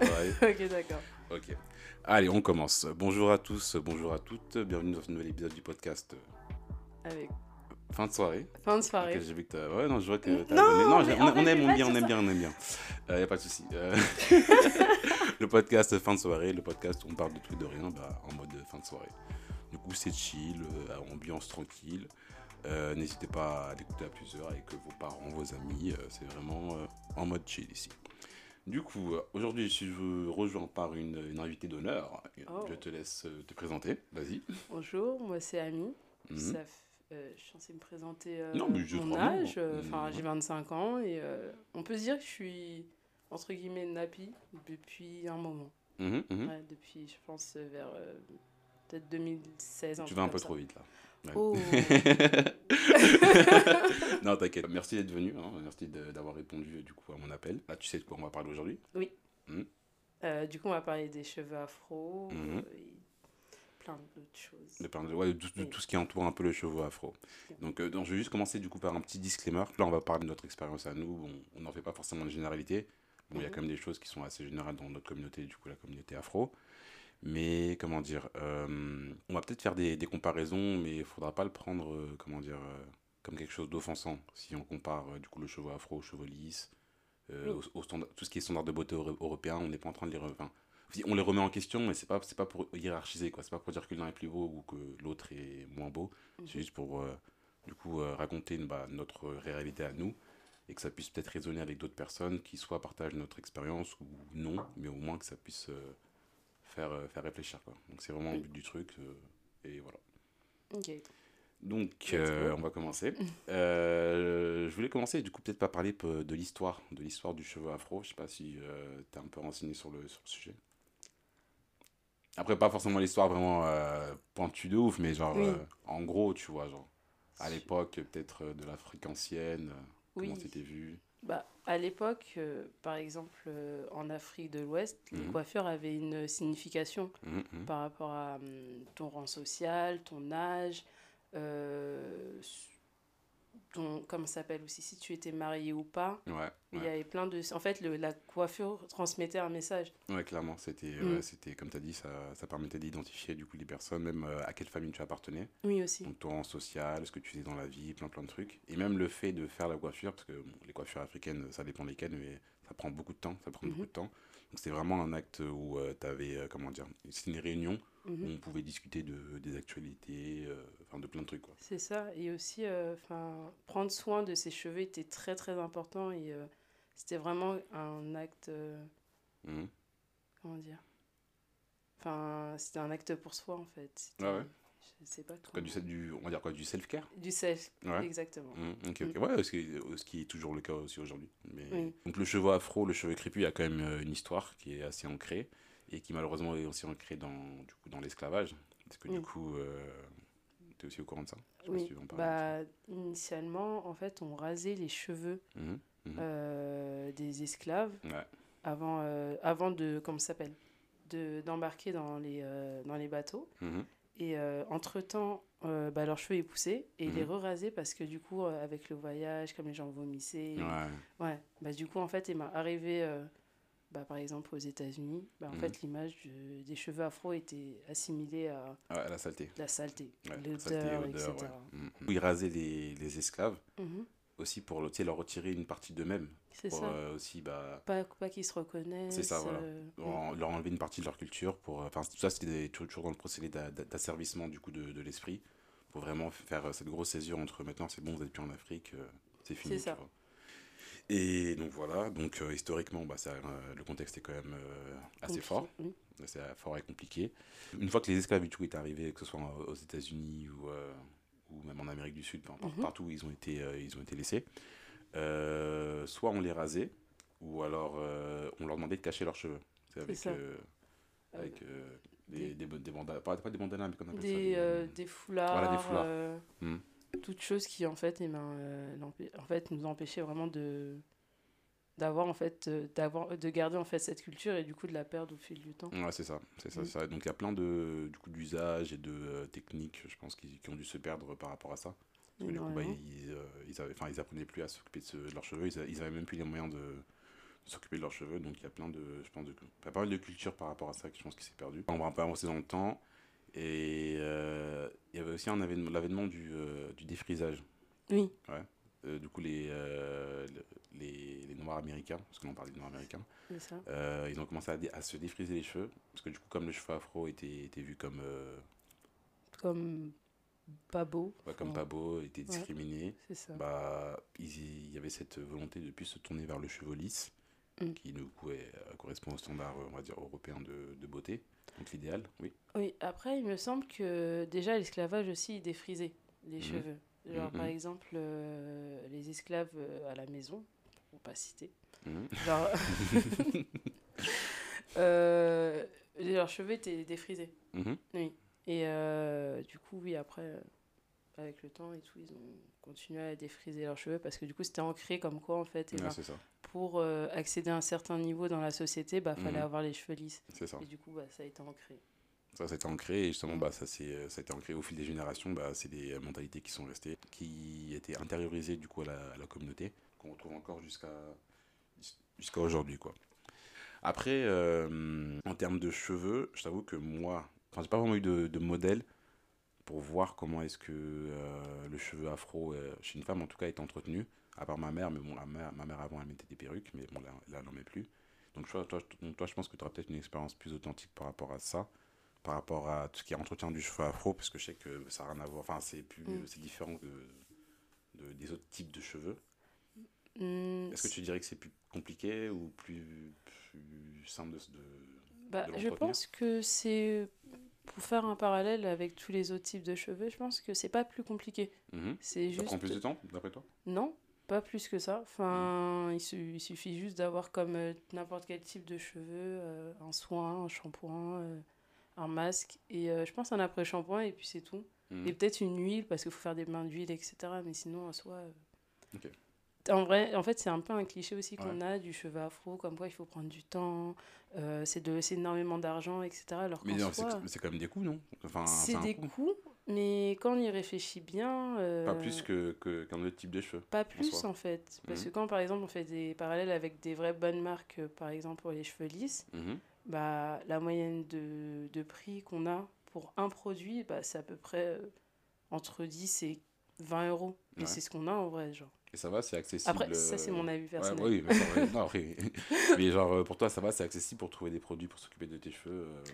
Ok, d'accord. Ok. Allez, on commence. Bonjour à tous, bonjour à toutes. Bienvenue dans ce nouvel épisode du podcast. Avec Fin de soirée. fin de soirée. Ok, j'ai vu que t'as- Ouais, non, je vois que t'as Non, abonné. Non, on, on aime, on bien, on aime bien, on aime bien. Il a pas de souci. Euh, le podcast fin de soirée, le podcast où on parle de tout et de rien bah, en mode fin de soirée. Du coup, c'est chill, euh, ambiance tranquille. Euh, N'hésitez pas à l'écouter à plusieurs avec vos parents, vos amis. c'est vraiment en mode chill ici. Du coup, euh, aujourd'hui, je suis rejoint par une, une invitée d'honneur. Oh. Je te laisse euh, te présenter. Vas-y. Bonjour, moi c'est Ami. Mhm. Ça f- euh, je suis censée me présenter euh, Non, mon âge. euh, Enfin, j'ai 25 ans et on peut se dire que je suis entre guillemets nappy depuis un moment. Mhm, mhm. Ouais, depuis, je pense, vers peut-être 2016. Tu vas un peu ça. trop vite là. Ouais. Oh. non, t'inquiète. Merci d'être venu. hein. Merci de- d'avoir répondu du coup à mon appel. Là, tu sais de quoi on va parler aujourd'hui? Euh, du coup, on va parler des cheveux afro Mhm. euh, et plein d'autres choses. De, parler de, ouais, de tout, de Oui. tout ce qui entoure un peu le cheveu afro. Donc, euh, donc, je vais juste commencer du coup par un petit disclaimer. Là, on va parler de notre expérience à nous. On- On n'en fait pas forcément de généralité. Bon, il y a Mhm. quand même des choses qui sont assez générales dans notre communauté, du coup, la communauté afro. Mais comment dire, euh, on va peut-être faire des, des comparaisons, mais il faudra pas le prendre, euh, comment dire, euh, comme quelque chose d'offensant. Si on compare du coup le cheveu afro au cheveu lisse, euh, Oui. au- au standard- tout ce qui est standard de beauté euro- européen, on n'est pas en train de les, re- enfin, si on les remet en question, mais c'est pas c'est pas pour hiérarchiser quoi. C'est pas pour dire que l'un est plus beau ou que l'autre est moins beau. Mhm. C'est juste pour euh, du coup euh, raconter bah, notre réalité à nous et que ça puisse peut-être résonner avec d'autres personnes qui soit partagent notre expérience ou non, mais au moins que ça puisse faire, euh, faire réfléchir. Quoi. Donc c'est vraiment le but du truc. euh, et voilà. Ok. Donc euh, on va commencer. Euh, je voulais commencer du coup peut-être par parler de l'histoire, de l'histoire du cheveu afro. Je sais pas si tu es un peu renseigné sur le, sur le sujet. Après pas forcément l'histoire vraiment euh, pointue de ouf, mais genre Oui. euh, en gros tu vois genre à l'époque peut-être euh, de l'Afrique ancienne, euh, Oui. comment c'était vu. Bah, à l'époque, euh, par exemple, euh, en Afrique de l'Ouest, les Mhm. coiffures avaient une signification Mhm, mhm. par rapport à hum, ton rang social, ton âge, euh, ton, comment ça s'appelle aussi, si tu étais marié ou pas. Ouais, Il y avait plein de... En fait, le- la coiffure transmettait un message. Ouais, clairement, c'était, Mm. c'était comme tu as dit, ça, ça permettait d'identifier du coup les personnes, même euh, à quelle famille tu appartenais. Oui, aussi. Donc ton rang social, ce que tu faisais dans la vie, plein plein de trucs. Et même le fait de faire la coiffure, parce que bon, les coiffures africaines, ça dépend lesquelles, mais ça prend beaucoup de temps, ça prend Mhm. beaucoup de temps. Donc c'était vraiment un acte où tu avais, comment dire, c'est une réunion où Mhm. on pouvait discuter de, des actualités, euh, enfin de plein de trucs quoi. C'est ça. Et aussi, euh, 'fin, prendre soin de ses cheveux était très, très important. Et euh, c'était vraiment un acte... euh, Mhm. comment dire? Enfin, c'était un acte pour soi, en fait. Ah ouais? Je sais pas Quoi, du, self- du, on va dire quoi, du self-care? Du self, Ouais. exactement. Mhm, ok, ok. Ouais, ce qui, est, ce qui est toujours le cas aussi aujourd'hui. Mais... Oui. Donc le cheveu afro, le cheveu crépus, il y a quand même euh, une histoire qui est assez ancrée et qui malheureusement est aussi ancrée dans, du coup, dans l'esclavage. Parce que du Oui. coup, tu es aussi au courant de ça? Je sais pas si tu veux en parler. bah, initialement, en fait, on rasait les cheveux Mhm, euh, des esclaves Ouais. avant, euh, avant de, comment ça s'appelle, de, d'embarquer dans les, euh, dans les bateaux. Mhm. Et entre-temps, bah, leurs cheveux ils poussaient et ils les Mhm. re-rasaient parce que du coup, avec le voyage, comme les gens vomissaient, Ouais. ouais, bah, du coup, en fait, il m'est arrivé, bah, par exemple, aux États-Unis, bah, en fait, l'image des cheveux afro était assimilée à Ouais, la saleté. la saleté, Ouais, l'odeur, etc. ouais. Ils rasaient les, les esclaves. Aussi pour leur retirer une partie d'eux-mêmes. C'est ça. euh, aussi bah, Pas, pas qu'ils se reconnaissent. C'est ça, voilà. euh, en- leur enlever une partie de leur culture. pour euh, Enfin, tout ça, c'était toujours dans le procédé d'a- d'a- d'asservissement du coup de, de l'esprit. Pour vraiment faire euh, cette grosse césure entre maintenant, c'est bon, vous êtes plus en Afrique, euh, c'est fini. C'est ça. vois. Et donc voilà, donc euh, historiquement, bah, ça, euh, le contexte est quand même euh, assez compliqué. fort. Oui. C'est fort et compliqué. Une fois que les esclaves du coup étaient arrivés, que ce soit aux États-Unis ou, ou même en Amérique du Sud, par- Mhm. partout où ils ont été, euh, ils ont été laissés, euh, soit on les rasait, ou alors euh, on leur demandait de cacher leurs cheveux. C'est avec, ça. avec des, des- des, bandanas, pas, pas des bandanas, mais qu'on appelle ça Des, foulards. Voilà, des foulards. Mhm. Toutes choses qui, en fait, eh ben, en fait, nous empêchaient vraiment de d'avoir en fait euh, d'avoir de garder en fait cette culture et du coup de la perdre au fil du temps Ouais, c'est ça, c'est ça, Mm. ça. Donc il y a plein de du coup d'usages et de euh, techniques, je pense, qui, qui ont dû se perdre par rapport à ça. Parce que du coup, bah, ils, euh, ils, avaient, enfin, ils apprenaient plus à s'occuper de, ce- de leurs cheveux, ils, ils avaient même plus les moyens de, s'occuper de leurs cheveux. Donc il y a plein de, je pense, de, pas mal de culture par rapport à ça que je pense qui s'est perdu. On va un peu avancer dans le temps. Et euh, il y avait aussi un avènement- l'avènement du, du défrisage. Oui, Euh, du coup, les, euh, le- les, les Noirs américains, parce que l'on parle des Noirs américains, ça. euh, ils ont commencé à, se défriser les cheveux. Parce que du coup, comme le cheveu afro était, était vu comme, Comme pas beau. ouais, comme Ouais. pas beau, était discriminé, C'est ça. bah, il y avait cette volonté de plus se tourner vers le cheveu lisse, Mm. qui du coup est- correspond au standard, on va dire, européen de, de beauté. Donc l'idéal, oui. Oui, après, il me semble que déjà l'esclavage aussi, il défrisait les Mhm. cheveux. Genre, Mhm. par exemple, euh, les esclaves euh, à la maison, pour pas citer. Mhm. Genre, euh, leurs cheveux étaient défrisés. Mhm. Oui. Et du coup, oui, après, avec le temps et tout, ils ont continué à défriser leurs cheveux parce que du coup, c'était ancré comme quoi, en fait, et ben, pour accéder à un certain niveau dans la société, bah, fallait Mhm. avoir les cheveux lisses. Et du coup, bah, ça a été ancré. Ça, ça a été ancré et justement, bah, ça, c'est, ça ancré au fil des générations. Bah, c'est des euh, mentalités qui sont restées, qui étaient intériorisées du coup à la, communauté, qu'on retrouve encore jusqu'à, jusqu'à aujourd'hui. Quoi. Après, euh, en termes de cheveux, je t'avoue que moi, enfin, j'ai pas vraiment eu de, de modèle pour voir comment est-ce que euh, le cheveu afro, euh, chez une femme en tout cas, est entretenu. À part ma mère, mais bon, la mère, ma mère avant, elle mettait des perruques, mais bon, là, là elle n'en met plus. Donc, toi, toi, toi, je pense que tu auras peut-être une expérience plus authentique par rapport à ça par rapport à tout ce qui est entretien du cheveu afro, parce que je sais que ça n'a rien à voir, enfin c'est plus, Mm. c'est différent de, de- des autres types de cheveux. Hmm, Est-ce que tu dirais que c'est plus compliqué ou plus, plus simple de, de- Bah, de je pense que c'est pour faire un parallèle avec tous les autres types de cheveux, je pense que c'est pas plus compliqué. Mhm. C'est Ça juste prend plus de temps, d'après toi? Non, pas plus que ça. Enfin, Mm. il, su- il suffit juste d'avoir comme euh, n'importe quel type de cheveux, euh, un soin, un shampoing, euh, un masque et euh, je pense un après shampoing et puis c'est tout. Mhm. Et peut-être une huile parce qu'il faut faire des bains d'huile etc. Mais sinon en soi. euh, Ok. En vrai, en fait, c'est un peu un cliché aussi qu'on Ouais. a du cheveu afro, comme quoi il faut prendre du temps, euh, c'est de, c'est énormément d'argent, etc. Alors Mais c'est quand même des coûts, non? Enfin, c'est des coût. coûts, mais quand on y réfléchit bien, euh, Pas plus que- que- qu'un autre type de cheveux. pas plus en fait. Parce Mhm. que quand par exemple on fait des parallèles avec des vraies bonnes marques, par exemple pour les cheveux lisses, Mhm. Bah, la moyenne de, de prix qu'on a pour un produit, bah, c'est à peu près euh, entre 10 et 20 euros. Et Ouais. c'est ce qu'on a en vrai, genre. Et ça va, c'est accessible. Après, ça c'est euh, mon avis Ouais, personnel. oui, mais, ça va- non, mais genre euh, pour toi, ça va, c'est accessible pour trouver des produits pour s'occuper de tes cheveux, euh,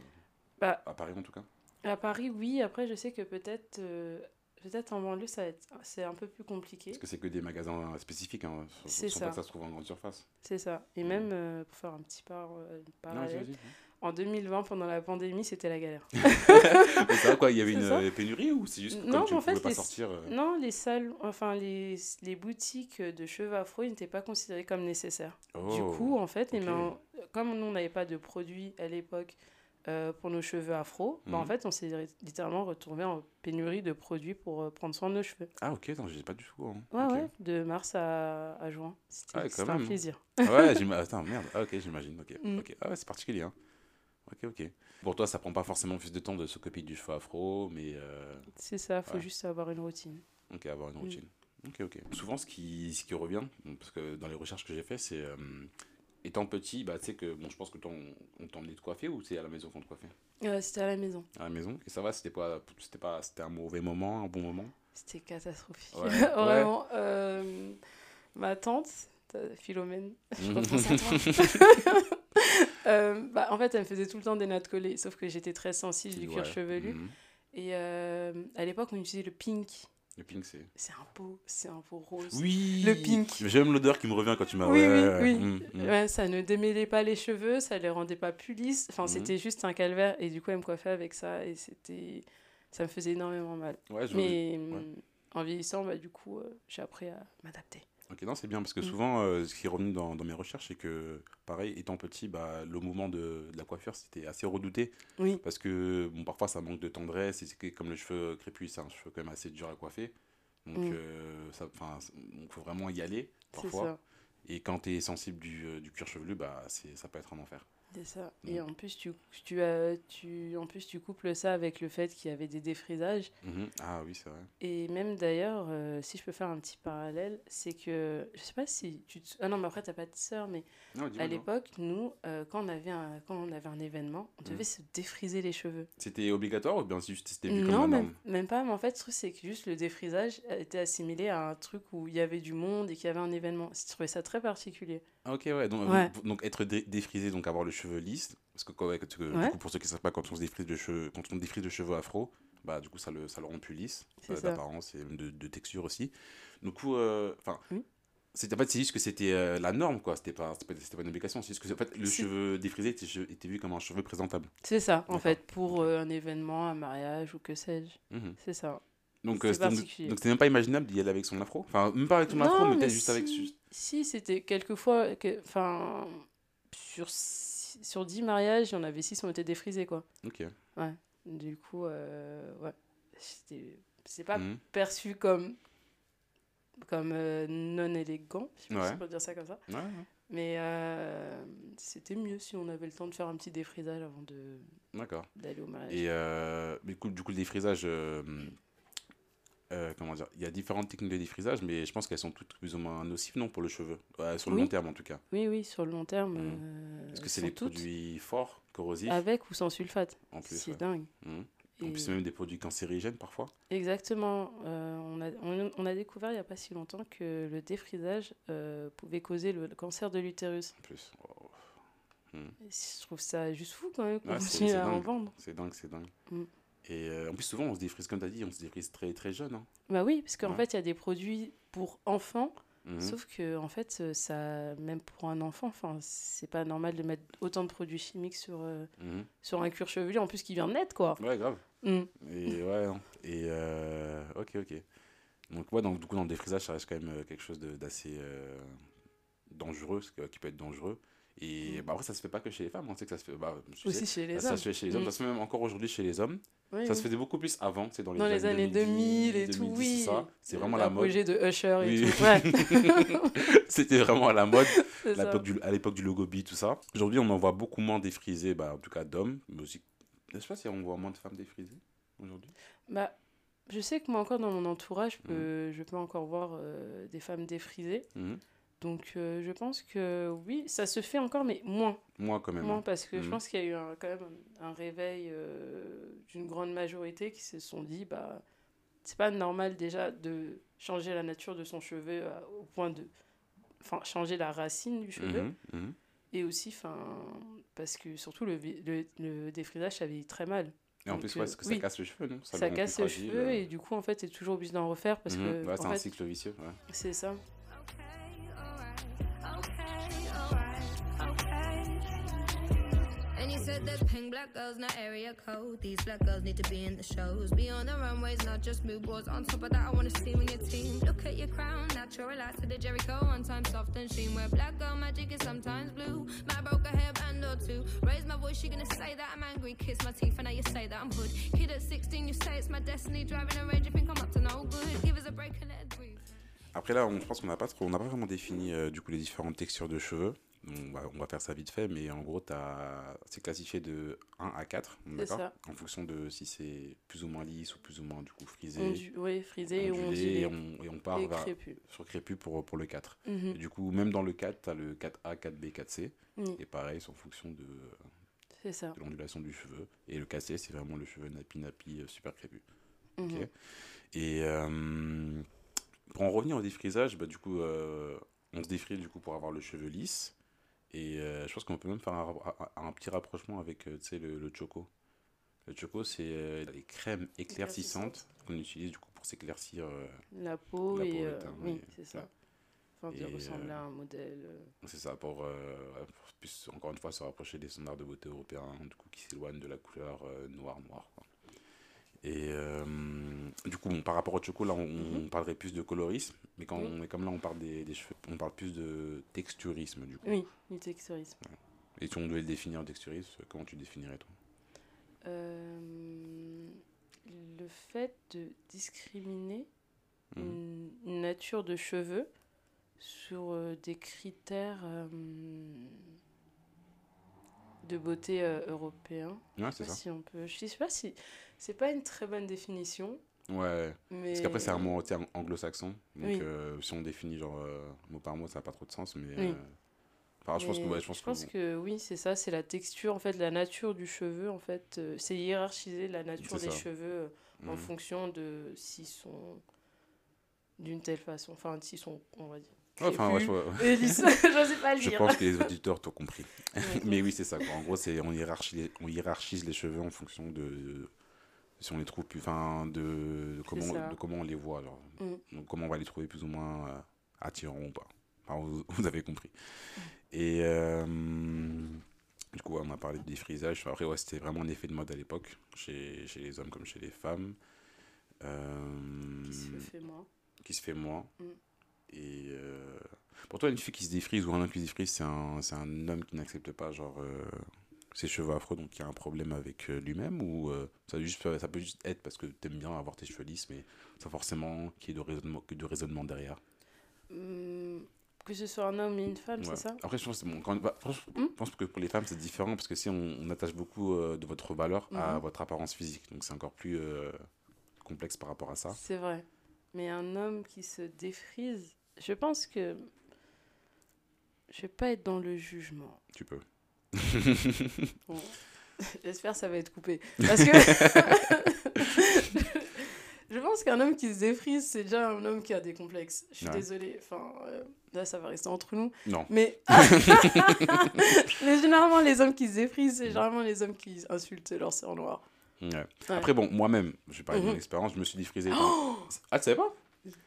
Bah, à Paris en tout cas? À Paris, oui. Après, je sais que peut-être euh, peut-être en banlieue, ça c'est un peu plus compliqué. Parce que c'est que des magasins spécifiques, hein. C'est ça. pas que ça se trouve en grande surface. C'est ça. Et Mhm. même, euh, pour faire un petit par, euh, parallèle, en 2020, pendant la pandémie, c'était la galère. Mais vrai quoi, il y avait une ça. euh, pénurie ou c'est juste que Non, comme tu en fait, pouvais pas les- sortir Non, les salles, enfin, les, les boutiques de cheveux afro ils n'étaient pas considérées comme nécessaires. Du oh, coup, en fait, eh ok. ben, comme nous, on n'avait pas de produits à l'époque euh, pour nos cheveux afro, bah, en Mhm. fait, on s'est littéralement retrouvé en pénurie de produits pour euh, prendre soin de nos cheveux. Ah ok, attends, j'ai pas du tout. hein. Ouais, ouais, de mars à, à juin. C'était Ah un plaisir. Ah ouais, attends, merde. Ah ok, j'imagine. Ok, Mm. ok. Ah ouais, c'est particulier. Hein. Ok, ok. Pour toi, ça prend pas forcément plus de temps de s'occuper du cheveu afro, mais euh, C'est ça, faut Ouais. juste avoir une routine. ok, avoir une Mm. routine. Ok, ok. Souvent, ce qui, ce qui revient, parce que dans les recherches que j'ai fait, c'est étant petit, bah tu sais que bon, je pense que on, t'emmenait te coiffer ou c'est à la maison qu'on te coiffait? Euh, c'était à la maison. À la maison? Et ça va, c'était pas, c'était pas, c'était un mauvais moment, un bon moment? C'était catastrophique. Ouais. Vraiment. euh, ma tante, ta- Philomène, je repense à toi. Euh, bah, en fait, elle me faisait tout le temps des nattes collées, sauf que j'étais très sensible du cuir chevelu. Mhm. Et euh, à l'époque, on utilisait le pink. Le pink, c'est. C'est un pot, c'est un pot rose. Oui. Le pink. J'aime l'odeur qui me revient quand tu m'as. Oui, ouais, oui, oui. mm, mm. Ouais, ça ne démêlait pas les cheveux, ça les rendait pas plus lisses. Enfin, Mhm. c'était juste un calvaire. Et du coup, elle me coiffait avec ça. Et c'était. Ça me faisait énormément mal. Ouais, je- Mais ouais. hum, en vieillissant, bah, du coup, euh, j'ai appris à m'adapter. Ok, non, c'est bien parce que Mm. souvent, euh, ce qui est revenu dans, dans mes recherches, c'est que, pareil, étant petit, bah, le mouvement de, de la coiffure, c'était assez redouté Oui, parce que, bon, parfois, ça manque de tendresse et comme le cheveu crépus, c'est un cheveu quand même assez dur à coiffer. Donc, Mm. euh, il faut vraiment y aller parfois. ça. Et quand tu es sensible du, euh, du cuir chevelu, bah, c'est, ça peut être un enfer. C'est ça. Et en plus, tu, tu, as, tu, en plus, tu couples ça avec le fait qu'il y avait des défrisages. Mhm. Ah oui, c'est vrai. Et même d'ailleurs, euh, si je peux faire un petit parallèle, c'est que, je sais pas si tu... te- Ah non, mais après, t'as pas de sœur, mais Non, à l'époque, nous, euh, quand, on avait un, quand on avait un événement, on devait Mhm. se défriser les cheveux. C'était obligatoire ou bien juste c'était vu comme Non, même, même pas, mais en fait, le truc, c'est que juste le défrisage était assimilé à un truc où il y avait du monde et qu'il y avait un événement. Je trouvais ça très particulier. Ok, ouais. Donc, Ouais. donc- être dé- défrisé, donc avoir le cheveu lisse. Parce que, quoi, ouais, que tu- Ouais. du coup, pour ceux qui ne savent pas, quand on se défrise de cheveux, quand on défrise de cheveux afro, bah, du coup, ça le, ça le rend plus lisse, euh, d'apparence et même de, de texture aussi. Du coup, euh, enfin. Oui. c'est en fait, c'est juste que c'était euh, la norme, quoi. C'était pas, pas, pas une obligation. C'est juste que en fait, le cheveu défrisé était, vu comme un cheveu présentable. C'est ça, en fait, pour euh, un événement, un mariage ou que sais-je. Mhm. C'est ça. Donc, euh, c'était- même pas imaginable d'y aller avec son afro. Enfin, même pas avec son Non, afro, mais mais peut-être juste avec. si- c'était quelquefois. que- Enfin, sur, sur 10 mariages, il y en avait 6 ont été défrisés, quoi. Ok. Du coup, euh, ouais. C'est pas Mhm. perçu comme, comme euh, non élégant, si Ouais. on peut dire ça comme ça. Ouais, ouais. Mais euh, c'était mieux si on avait le temps de faire un petit défrisage avant de- d'aller au mariage. Et euh, du, coup, du coup, le défrisage, euh, comment dire, il y a différentes techniques de défrisage, mais je pense qu'elles sont toutes plus ou moins nocives, non, pour le cheveu, sur le Oui. long terme en tout cas. Oui, oui, sur le long terme. Mhm. euh, Est-ce que c'est des produits forts, corrosifs, Avec ou sans sulfate. en plus C'est ouais. dingue. Mhm. En plus, c'est même des produits cancérigènes parfois. Exactement. Euh, on, a, on, on a découvert il n'y a pas si longtemps que le défrisage pouvait causer le, cancer de l'utérus. En plus. Et Je trouve ça juste fou quand même qu'on continue à en vendre. c'est dingue, c'est dingue. Et euh, en plus, souvent, on se défrise, comme tu as dit, on se défrise très, très jeune. Hein. Bah oui, parce qu'en Ouais. fait, il y a des produits pour enfants, Mhm. sauf que en fait, euh, ça, même pour un enfant, enfin, c'est pas normal de mettre autant de produits chimiques sur, euh, Mhm. sur un cuir chevelu, en plus qui vient net, quoi. Ouais, grave. Mm. Et ouais, non. Et euh, ok, ok. Donc, ouais, donc, du coup, dans le défrisage, ça reste quand même quelque chose de- d'assez euh, dangereux, ce que- qui peut être dangereux. Et Mm. bah, après, ça se fait pas que chez les femmes, on sait que ça se fait. Bah, Aussi sais, chez les ça hommes. se fait chez les hommes, Mm. ça se fait même encore aujourd'hui chez les hommes. Oui, Ça oui. se faisait beaucoup plus avant, c'est dans les, Dans les années 2000 et tout, 2010, oui. C'est vraiment la mode. L'apogée de Usher et Oui. tout. Ouais, C'était vraiment à la mode à l'époque du, à l'époque du logo B, tout ça. Aujourd'hui, on en voit beaucoup moins défrisés, bah, en tout cas d'hommes, mais aussi. Je sais pas si on voit moins de femmes défrisées aujourd'hui? Bah, je sais que moi encore dans mon entourage, je Mhm. peux, je peux encore voir euh, des femmes défrisées. Mhm. Donc euh, je pense que oui, ça se fait encore, mais moins. Moi, quand même. moins parce que je Mhm. pense qu'il y a eu un- quand même un, réveil euh, d'une grande majorité qui se sont dit, bah, c'est pas normal déjà de changer la nature de son cheveu à- au point de enfin changer la racine du cheveu Mhm, mhm. et aussi enfin parce que surtout le, le, le défrisage ça vieillit très mal Et en Donc, plus, euh, ouais, parce que oui. ça casse le cheveu, non? Ça, le casse fragile, cheveux euh. et du coup en fait t'es toujours obligé d'en refaire parce Mhm. que Ouais, c'est un fait, cycle vicieux. ouais. c'est ça You said that pink black girls, not area code. These black girls need to be in the shows. Be on the runways, not just mood boards. On top of that, I wanna see when your team. Look at your crown, natural lights to the Jericho. One time soft and sheen. Where black girl magic is sometimes blue. My broke a hairband or two. Raise my voice, she gonna say that I'm angry. Kiss my teeth, and now you say that I'm hood. Kid at 16, you say it's my destiny. Driving a range, you think I'm up to no good. Give us a break and let it breathe. Après là, on, pense qu'on n'a pas on pas vraiment défini euh, du coup les différentes textures de cheveux. On va, on va faire ça vite fait, mais en gros, c'est classifié de 1 à 4, d'accord ça. En fonction de si c'est plus ou moins lisse ou plus ou moins du coup frisé, Ondu- oui frisé et ondulé, et on, et on part et vers- sur crépus pour, pour le 4. Mhm. Et du coup, même dans le 4, t'as le 4A, 4B, 4C, Oui, et pareil, c'est en fonction de, de l'ondulation du cheveu. Et le 4C, c'est vraiment le cheveu nappy-nappy, euh, super crépu. Mhm. Ok. Et euh, pour en revenir au défrisage, bah, du coup, euh, on se défrise du coup pour avoir le cheveu lisse. Et euh, je pense qu'on peut même faire un, ra- un- un petit rapprochement avec euh, le, le choco. Le choco, c'est euh, les crèmes éclaircissantes qu'on utilise du coup pour s'éclaircir. euh, la peau La et peau, euh, teint, oui c'est ça. enfin de ressembler euh, à un modèle euh, c'est ça, pour, euh, plus, encore une fois, se rapprocher des standards de beauté européens, du coup, qui s'éloignent de la couleur euh, noir-noir. quoi. Et euh, du coup, bon, par rapport au choco, là, on, on parlerait plus de colorisme, mais quand Oui. on est comme là, on parle des, des cheveux, on parle plus de texturisme, du coup. oui du texturisme Et si on devait le définir en texturisme, comment tu définirais toi? Euh, le fait de discriminer Mhm. une, une nature de cheveux sur euh, des critères euh, de beauté euh, européen. Ouais, Je c'est ça. si on peut. Je sais pas si. C'est pas une très bonne définition. Ouais. Mais... Parce qu'après, c'est un mot anglo-saxon. Donc, Oui. euh, si on définit genre euh, mot par mot, ça n'a pas trop de sens. Mais. Oui. euh, Enfin, je pense que, ouais, je pense que. que oui, c'est ça, c'est la texture, en fait, la nature du cheveu, en fait. c'est hiérarchiser la nature des ça. cheveux en Mhm. fonction de s'ils sont d'une telle façon, enfin, s'ils sont, on va dire. Ouais, Enfin, ouais, crépus. je, sais pas le je pense que les auditeurs t'ont compris. Ouais. Mais oui, c'est ça. Quoi. En gros, c'est on hiérarchise, on hiérarchise les cheveux en fonction de si on les trouve plus, enfin, de, de comment, de comment on les voit. Genre. Mm. Donc, comment on va les trouver plus ou moins euh, attirants ou pas. Enfin, vous, vous avez compris. Et euh, du coup, on a parlé de défrisage. Après, ouais, c'était vraiment un effet de mode à l'époque, chez, chez les hommes comme chez les femmes. Euh, Qui se fait moi. qui se fait moins. Mm. Et euh, pour toi, une fille qui se défrise ou un homme qui se défrise, c'est un, c'est un homme qui n'accepte pas genre euh, ses cheveux afro, donc il y a un problème avec euh, lui-même ou euh, ça, juste, ça peut juste être parce que t'aimes bien avoir tes cheveux lisses, mais sans forcément qu'il y ait de raisonnement, que de raisonnement derrière? Hum, que ce soit un homme et une femme, Ouais. c'est ça? Après, je pense, que bon, quand- bah, franchement, Mm. je pense que pour les femmes, c'est différent parce que si on, on attache beaucoup euh, de votre valeur à Mhm. votre apparence physique, donc c'est encore plus euh, complexe par rapport à ça. C'est vrai. Mais un homme qui se défrise, je pense que. Je vais pas être dans le jugement. Tu peux. Bon. J'espère que ça va être coupé. Parce que. je pense qu'un homme qui se défrise, c'est déjà un homme qui a des complexes. Je suis Ouais. désolée. Enfin, euh, là, ça va rester entre nous. Non. Mais. Mais généralement, les hommes qui se défrisent, c'est généralement les hommes qui insultent leur sœur noire. Ouais. Après, bon, moi-même, je vais parler de mon Mhm. expérience, je me suis défrisé. dans- Ah, tu savais pas?